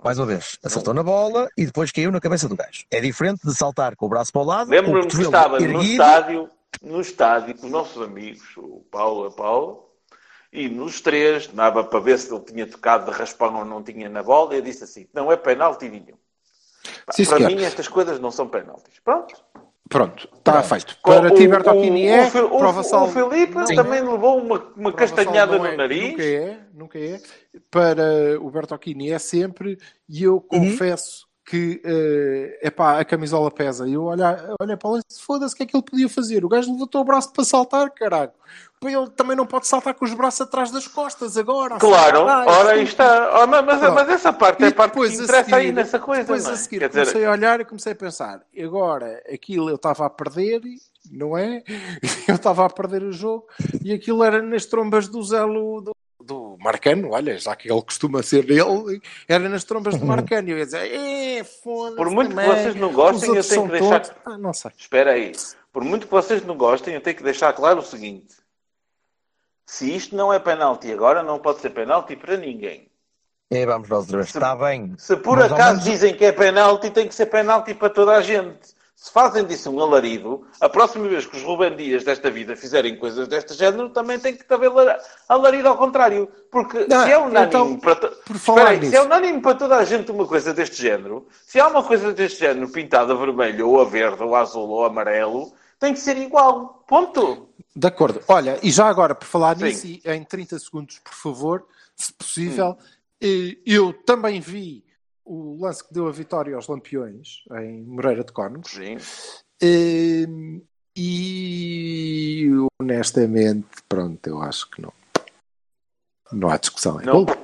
[SPEAKER 2] Mais uma vez, acertou na bola e depois caiu na cabeça do gajo. É diferente de saltar com o braço para o lado,
[SPEAKER 3] Lembro-me que estava no
[SPEAKER 2] erguido.
[SPEAKER 3] estádio, no estádio com os nossos amigos, o Paulo e a Paula, e nos três, dava para ver se ele tinha tocado de raspão ou não tinha na bola, e eu disse assim: não é penalti nenhum. Pá,
[SPEAKER 1] Sim,
[SPEAKER 3] para
[SPEAKER 1] senhor.
[SPEAKER 3] mim, estas coisas não são penaltis. Pronto.
[SPEAKER 1] Pronto, está feito.
[SPEAKER 3] Com-
[SPEAKER 1] Para
[SPEAKER 3] o-
[SPEAKER 1] ti, Bertocchini
[SPEAKER 3] o-
[SPEAKER 1] é.
[SPEAKER 3] o Fi- o-
[SPEAKER 1] o
[SPEAKER 3] Filipe
[SPEAKER 1] não
[SPEAKER 3] também levou uma, uma castanhada no
[SPEAKER 1] é,
[SPEAKER 3] nariz.
[SPEAKER 1] Nunca é, nunca é. Para o Bertocchini é sempre, e eu confesso que é epá, a camisola pesa. E eu olha, olha para lá e foda-se, o que é que ele podia fazer? O gajo levantou o braço para saltar, caralho. Ele também não pode saltar com os braços atrás das costas agora.
[SPEAKER 3] Claro,
[SPEAKER 1] Ai,
[SPEAKER 3] ora aí está. Oh, mas, mas- mas essa parte é
[SPEAKER 1] E
[SPEAKER 3] a parte que
[SPEAKER 1] a
[SPEAKER 3] interessa aí
[SPEAKER 1] seguir-
[SPEAKER 3] nessa coisa.
[SPEAKER 1] Depois
[SPEAKER 3] não é?
[SPEAKER 1] a seguir
[SPEAKER 3] Quer dizer,
[SPEAKER 1] comecei a olhar e comecei a pensar, e agora aquilo eu estava a perder, não é? [laughs] Eu estava a perder o jogo e aquilo era nas trombas do Zelo do, do Marcano, olha, já que ele costuma ser ele, era nas trombas do [laughs] Marcano. E eu ia dizer, é, foda-se.
[SPEAKER 3] Por muito que
[SPEAKER 1] também,
[SPEAKER 3] vocês não
[SPEAKER 1] os
[SPEAKER 3] gostem, eu tenho que deixar-
[SPEAKER 1] todos- Ah, não sei.
[SPEAKER 3] Espera aí. Por muito que vocês não gostem, eu tenho que deixar claro o seguinte. Se isto não é penalti agora, não pode ser penalti para ninguém.
[SPEAKER 2] É, vamos nós outra vez. Está bem.
[SPEAKER 3] Se por
[SPEAKER 2] Mas
[SPEAKER 3] acaso
[SPEAKER 2] menos-
[SPEAKER 3] dizem que é penalti, tem que ser penalti para toda a gente. Se fazem disso um alarido, a próxima vez que os Ruben Dias desta vida fizerem coisas deste género, também tem que haver lar- alarido ao contrário. Porque
[SPEAKER 1] Não,
[SPEAKER 3] se é unânime
[SPEAKER 1] então,
[SPEAKER 3] para to- aí, se é unânime para toda a gente uma coisa deste género, se há uma coisa deste género pintada a vermelho, ou a verde, ou a azul, ou a amarelo, tem que ser igual. Ponto.
[SPEAKER 1] De acordo. Olha, e já agora, por falar
[SPEAKER 3] Sim.
[SPEAKER 1] nisso, em 30 segundos, por favor, se possível, eh, eu também vi o lance que deu a vitória aos Lampiões em Moreira de Cónegos.
[SPEAKER 3] Sim.
[SPEAKER 1] Eh, E honestamente, pronto, eu acho que não. Não há discussão. É
[SPEAKER 3] Não.
[SPEAKER 1] gol.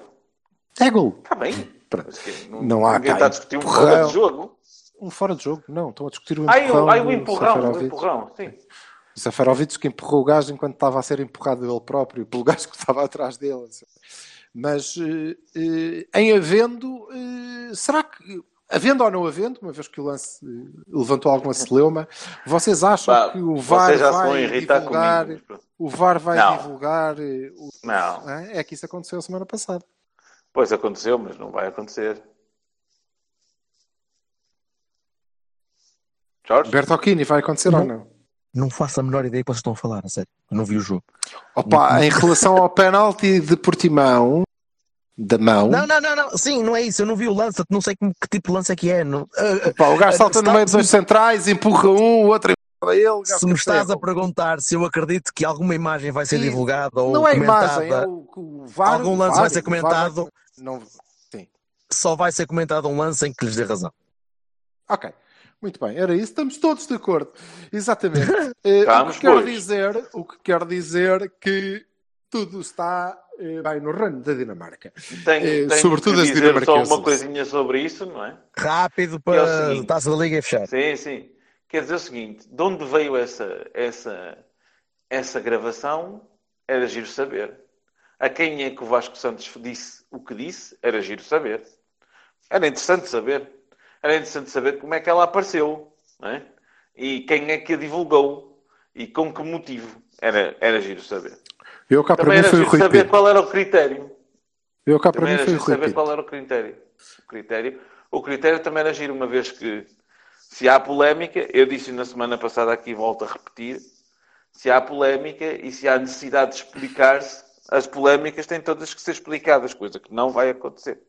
[SPEAKER 1] É gol.
[SPEAKER 3] Está bem. Que
[SPEAKER 1] Não há
[SPEAKER 3] ninguém
[SPEAKER 1] cá
[SPEAKER 3] está a discutir um
[SPEAKER 1] empurrão.
[SPEAKER 3] fora de jogo.
[SPEAKER 1] Um fora de jogo. Não, estão a discutir o empurrão.
[SPEAKER 3] ai, o empurrão, o empurrão, sim.
[SPEAKER 1] O Seferovic que empurrou o gajo enquanto estava a ser empurrado ele próprio, pelo gajo que estava atrás dele. Mas eh, eh, em havendo, eh, será que, havendo ou não havendo, uma vez que o lance levantou alguma celeuma, vocês acham
[SPEAKER 3] Pá,
[SPEAKER 1] que o VAR vai divulgar,
[SPEAKER 3] comigo.
[SPEAKER 1] o VAR vai
[SPEAKER 3] Não.
[SPEAKER 1] divulgar o-
[SPEAKER 3] Não.
[SPEAKER 1] é? que isso aconteceu a semana passada.
[SPEAKER 3] Pois aconteceu, mas não vai acontecer. Jorge?
[SPEAKER 1] Bertocchini vai acontecer ou não?
[SPEAKER 2] Não faço a menor ideia do que vocês estão a falar, a sério. Eu não vi o jogo.
[SPEAKER 1] Opa, em relação ao penalti de Portimão, da mão,
[SPEAKER 2] Não, não, não, não. Sim, não é isso. Eu não vi o lance. não sei como- que tipo de lance é que é. Não...
[SPEAKER 1] Pá, o gajo salta no meio dos dois centrais, empurra um, o outro empurra ele.
[SPEAKER 2] Se me estás a perguntar se eu acredito que alguma imagem vai ser
[SPEAKER 1] Sim.
[SPEAKER 2] divulgada ou
[SPEAKER 1] Não é
[SPEAKER 2] comentada,
[SPEAKER 1] imagem, é o, o VAR.
[SPEAKER 2] Algum lance
[SPEAKER 1] o
[SPEAKER 2] vai ser
[SPEAKER 1] o VAR
[SPEAKER 2] comentado.
[SPEAKER 1] Não, sim.
[SPEAKER 2] só vai ser comentado um lance em que lhes dê razão.
[SPEAKER 1] Ok, muito bem, era isso, estamos todos de acordo. Exatamente. [laughs] Eh, o, que quer dizer, o que quer dizer que tudo está eh, bem no ramo da Dinamarca.
[SPEAKER 3] Tenho,
[SPEAKER 1] Eh,
[SPEAKER 3] tenho
[SPEAKER 1] sobretudo
[SPEAKER 3] que
[SPEAKER 1] as
[SPEAKER 3] dizer só uma coisinha sobre isso, não é?
[SPEAKER 2] Rápido
[SPEAKER 3] É
[SPEAKER 2] para
[SPEAKER 3] seguinte.
[SPEAKER 2] a taça da Liga e fechar.
[SPEAKER 3] Sim, sim. Quer dizer o seguinte, de onde veio essa, essa, essa gravação, era giro saber. A quem é que o Vasco Santos disse o que disse, era giro saber. Era interessante saber. Era interessante saber como é que ela apareceu, é? E quem é que a divulgou e com que motivo. Era, era giro saber.
[SPEAKER 1] Eu cá para
[SPEAKER 3] Também
[SPEAKER 1] mim
[SPEAKER 3] era
[SPEAKER 1] foi o Rui
[SPEAKER 3] saber
[SPEAKER 1] Pinto.
[SPEAKER 3] qual era o critério.
[SPEAKER 1] Eu cá para mim foi o Rui
[SPEAKER 3] saber
[SPEAKER 1] Pinto.
[SPEAKER 3] qual era o critério. O critério. O critério também era giro, uma vez que se há polémica, eu disse na semana passada aqui, volto a repetir, se há polémica e se há necessidade de explicar-se, as polémicas têm todas que ser explicadas, coisa que não vai acontecer.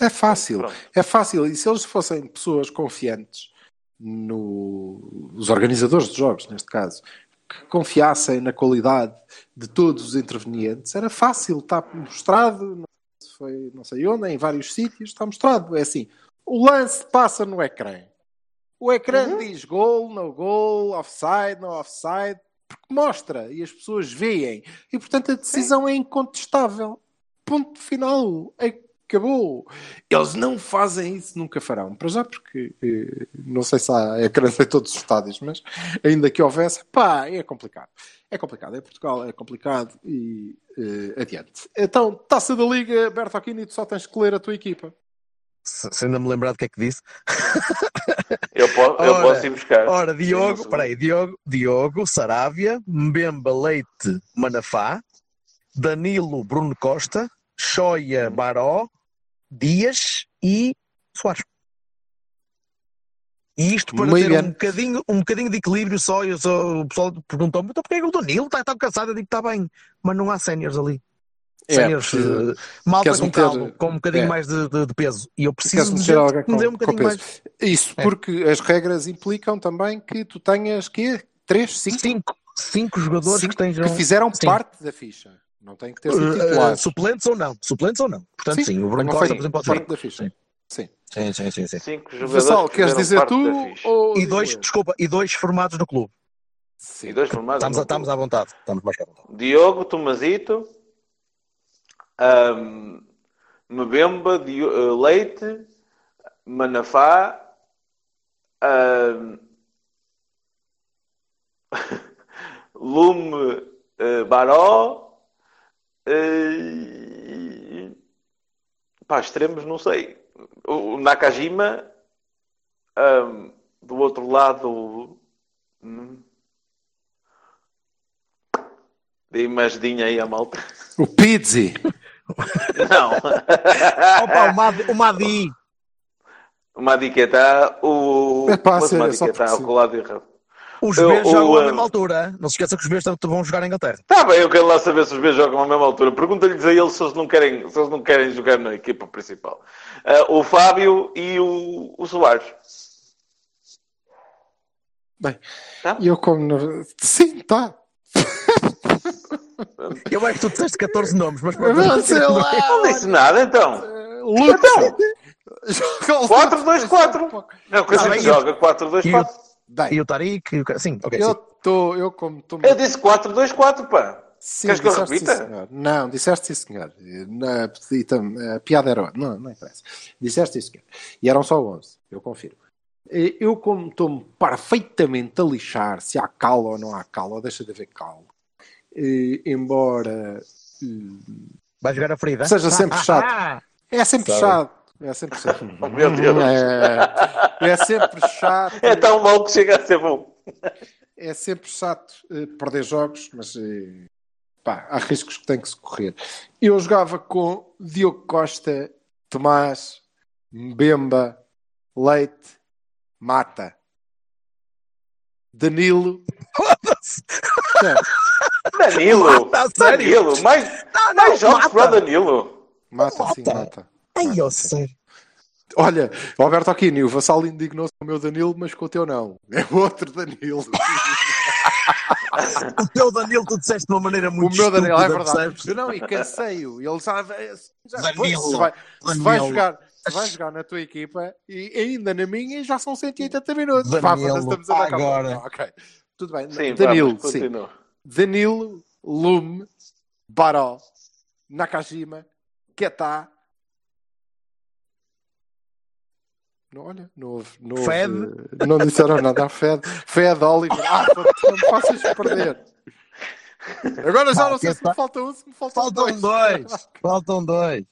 [SPEAKER 1] É fácil,
[SPEAKER 3] Pronto.
[SPEAKER 1] é fácil. E se eles fossem pessoas confiantes no... os organizadores de jogos, neste caso, que confiassem na qualidade de todos os intervenientes, era fácil, está mostrado, não sei se foi não sei onde, em vários sítios, está mostrado. É assim, o lance passa no ecrã. O ecrã diz gol, no gol, offside, no offside, porque mostra e as pessoas veem. E portanto a decisão é incontestável. Ponto final. Acabou. Eles não fazem isso, nunca farão. Para já, porque eh, não sei se há ecrãs em todos os estádios, mas ainda que houvesse, pá, é complicado. É complicado. Em Portugal é complicado e eh, adiante. Então, taça da Liga, Bertolini, tu só tens que ler a tua equipa.
[SPEAKER 2] Se, se ainda me lembrar do que é que disse.
[SPEAKER 3] Eu, po- eu
[SPEAKER 2] Ora,
[SPEAKER 3] posso ir buscar.
[SPEAKER 2] Ora, Diogo, peraí, Diogo, Diogo, Sarávia, Mbemba Leite, Manafá, Danilo, Bruno Costa, Choia, Baró, Dias e Soares. E isto para
[SPEAKER 1] Muito
[SPEAKER 2] ter
[SPEAKER 1] bem.
[SPEAKER 2] um bocadinho, um bocadinho de equilíbrio só, eu só- o pessoal perguntou-me, então porquê é que o Danilo está tão cansado? Eu digo que está bem, mas não há séniores ali.
[SPEAKER 1] É,
[SPEAKER 2] Séniores,
[SPEAKER 1] precisa-
[SPEAKER 2] eh, malta com
[SPEAKER 1] meter-
[SPEAKER 2] caldo, com um bocadinho
[SPEAKER 1] é.
[SPEAKER 2] mais de, de- de peso. E eu preciso de gente que me dê um bocadinho mais.
[SPEAKER 1] Isso,
[SPEAKER 2] É.
[SPEAKER 1] porque as regras implicam também que tu tenhas quê? Três, cinco,
[SPEAKER 2] Cinco, cinco jogadores
[SPEAKER 1] cinco
[SPEAKER 2] que tenham.
[SPEAKER 1] que fizeram
[SPEAKER 2] Sim.
[SPEAKER 1] parte da ficha. Não tem que ter sido
[SPEAKER 2] Uh, uh,
[SPEAKER 1] titulares.
[SPEAKER 2] suplentes ou não? Suplentes ou não? Portanto, sim, o Bruno
[SPEAKER 1] não
[SPEAKER 2] Costa, por exemplo, pode
[SPEAKER 1] parte
[SPEAKER 2] ser.
[SPEAKER 1] da ficha.
[SPEAKER 2] Sim.
[SPEAKER 1] Sim.
[SPEAKER 2] Sim, sim, sim, sim.
[SPEAKER 3] Cinco jogadores que
[SPEAKER 1] queres dizer tu? Ou
[SPEAKER 2] E dois, desculpa, e dois formados no clube.
[SPEAKER 3] E dois formados.
[SPEAKER 2] Estamos,
[SPEAKER 3] no
[SPEAKER 2] a, estamos à vontade. Estamos mais que à vontade.
[SPEAKER 3] Diogo, Tomazito, ahm, Mbemba, Dio- eh, Leite, Manafá, ahm, [laughs] Lume, eh, Baró, eh, pá, extremos, não sei. O Nakajima, ahm, do outro lado, hum, dei uma ajudinha aí à malta.
[SPEAKER 1] O Pizzi.
[SPEAKER 3] Não. [laughs]
[SPEAKER 2] Opa, o Madi, o Madi.
[SPEAKER 3] O Madiqueta, o.
[SPEAKER 1] É pá,
[SPEAKER 3] Mas o
[SPEAKER 1] sério, só
[SPEAKER 3] Madiqueta,
[SPEAKER 1] porque
[SPEAKER 3] o
[SPEAKER 1] sim.
[SPEAKER 3] colado errado.
[SPEAKER 2] Os B
[SPEAKER 3] o,
[SPEAKER 2] jogam à
[SPEAKER 3] eh,
[SPEAKER 2] mesma altura. Não se esqueça que os B vão jogar em Inglaterra.
[SPEAKER 3] Tá bem, eu quero lá saber se os B jogam à mesma altura. Pergunta-lhes a eles se eles não querem, se eles não querem jogar na equipa principal. Ah, o Fábio e o, o Soares.
[SPEAKER 1] Bem,
[SPEAKER 3] Tá?
[SPEAKER 1] e eu como. no- Sim, tá. [laughs]
[SPEAKER 2] Eu acho que tu disseste 14 nomes, mas
[SPEAKER 1] Não, sei lá.
[SPEAKER 3] Não disse nada então. Então, [laughs] 4-2-4. Não, que a gente joga 4-2-4.
[SPEAKER 1] Bem,
[SPEAKER 2] E o Tariq, e sim, ok.
[SPEAKER 1] eu
[SPEAKER 2] sim.
[SPEAKER 1] estou. Eu como estou.
[SPEAKER 3] Eu disse 4-2-4, pá.
[SPEAKER 1] Sim,
[SPEAKER 3] Queres que eu repita?
[SPEAKER 1] sim, senhor. Não, disseste sim, senhor. Na, e a piada era. Não, não interessa. Disseste sim, senhor. E eram só 11, eu confirmo. Eu, como estou-me perfeitamente a lixar se há calo ou não há calo, ou deixa de haver calo, eh, embora
[SPEAKER 2] Vai jogar a Frida?
[SPEAKER 1] seja sempre [laughs] chato, é sempre
[SPEAKER 2] Sabe.
[SPEAKER 1] chato. É sempre chato.
[SPEAKER 3] Oh, [laughs] meu Deus.
[SPEAKER 1] É, é sempre chato.
[SPEAKER 3] É tão mau que chega a ser bom.
[SPEAKER 1] é sempre chato eh, perder jogos, mas eh, pá, há riscos que tem que se correr. Eu jogava com Diogo Costa, Tomás, Mbemba, Leite, Mata, Danilo. Não,
[SPEAKER 3] Danilo.
[SPEAKER 2] Mata, a sério?
[SPEAKER 3] Danilo. Mais, mais jogos
[SPEAKER 2] mata.
[SPEAKER 3] para Danilo.
[SPEAKER 1] mata, sim,
[SPEAKER 2] Mata. Ai,
[SPEAKER 1] sim.
[SPEAKER 2] sei.
[SPEAKER 1] Olha, Alberto Aquino, o Vassal indignou-se com o meu Danilo, mas com o teu não. É o outro Danilo. [laughs]
[SPEAKER 2] O teu Danilo, tu disseste de uma maneira
[SPEAKER 1] O
[SPEAKER 2] muito
[SPEAKER 1] meu Danilo, é verdade.
[SPEAKER 2] percebes?
[SPEAKER 1] Eu não, e cansei-o. Ele já, já
[SPEAKER 2] Danilo,
[SPEAKER 1] se vai, se vai
[SPEAKER 2] Danilo.
[SPEAKER 1] jogar, se vai jogar na tua equipa e ainda na minha já são 180 minutos.
[SPEAKER 2] Danilo,
[SPEAKER 1] Vá, estamos a
[SPEAKER 2] agora.
[SPEAKER 1] Ok. Tudo bem.
[SPEAKER 3] Sim,
[SPEAKER 1] Danilo,
[SPEAKER 3] vamos,
[SPEAKER 1] sim. Danilo, Lume, Baró, Nakajima, Ketá. Não, olha, não houve, não, houve,
[SPEAKER 2] Fed.
[SPEAKER 1] não disseram nada. Fed, Fed, Oliver. Ah, não me faças perder. Agora já
[SPEAKER 2] Ah,
[SPEAKER 1] não sei se me falta um, se me faltam
[SPEAKER 2] Faltam
[SPEAKER 1] dois.
[SPEAKER 2] dois. Faltam dois.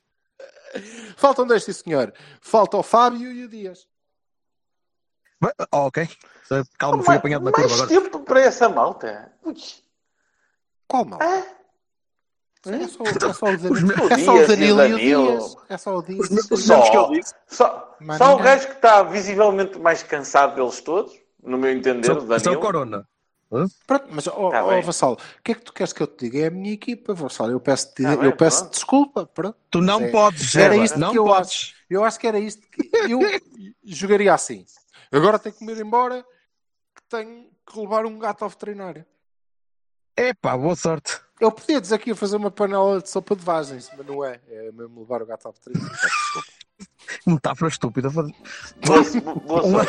[SPEAKER 1] Faltam dois, sim senhor. Falta o Fábio e o Dias.
[SPEAKER 2] Mas- oh, ok. Calma, fui apanhado na
[SPEAKER 3] mais
[SPEAKER 2] curva agora.
[SPEAKER 3] tempo para essa malta. Ui.
[SPEAKER 1] Qual mal?
[SPEAKER 3] Ah,
[SPEAKER 1] É só, é só o
[SPEAKER 2] Os
[SPEAKER 1] Danilo,
[SPEAKER 2] meus-
[SPEAKER 1] é só o
[SPEAKER 3] Dias e
[SPEAKER 1] Danilo e o
[SPEAKER 3] Danilo.
[SPEAKER 1] Dias. É só o Dias.
[SPEAKER 2] Os meus- os
[SPEAKER 3] Só.
[SPEAKER 2] nomes que eu disse.
[SPEAKER 3] Só, só o gajo que está visivelmente mais cansado deles todos, no meu entender, o
[SPEAKER 2] São, são
[SPEAKER 3] Danilo.
[SPEAKER 2] Corona.
[SPEAKER 1] Pronto, mas, ó
[SPEAKER 3] Tá
[SPEAKER 1] ó,
[SPEAKER 3] bem.
[SPEAKER 1] Vassal, o que é que tu queres que eu te diga? É a minha equipa, Vassal. Eu peço,
[SPEAKER 3] Tá bem,
[SPEAKER 1] eu peço
[SPEAKER 3] pronto.
[SPEAKER 1] desculpa. Pronto.
[SPEAKER 2] Tu não
[SPEAKER 1] é-
[SPEAKER 2] podes,
[SPEAKER 1] Era
[SPEAKER 2] Eva,
[SPEAKER 1] isto
[SPEAKER 2] não
[SPEAKER 1] que eu
[SPEAKER 2] podes.
[SPEAKER 1] acho. Eu acho que era isto que eu jogaria assim. Agora tenho que me ir embora, que tenho que levar um gato ao veterinário.
[SPEAKER 2] Epá, boa sorte.
[SPEAKER 1] Eu podia dizer que ia fazer uma panela de sopa de vagens, mas não é. É mesmo levar o gato. Peço desculpa.
[SPEAKER 2] Metáfora estúpida.
[SPEAKER 3] Boa, boa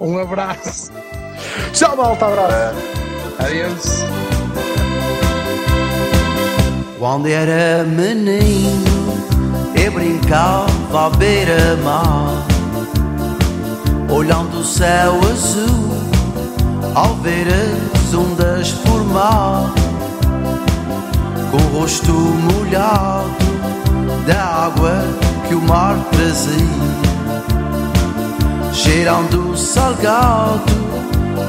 [SPEAKER 2] Um, [laughs] um abraço.
[SPEAKER 1] Tchau, malta. Abraço.
[SPEAKER 2] Adeus.
[SPEAKER 4] Quando era menino, eu brincava à beira-mar, olhando o céu azul, ao ver as ondas formar, o rosto molhado da água que o mar trazia, cheirando o salgado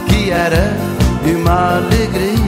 [SPEAKER 4] que era uma alegria.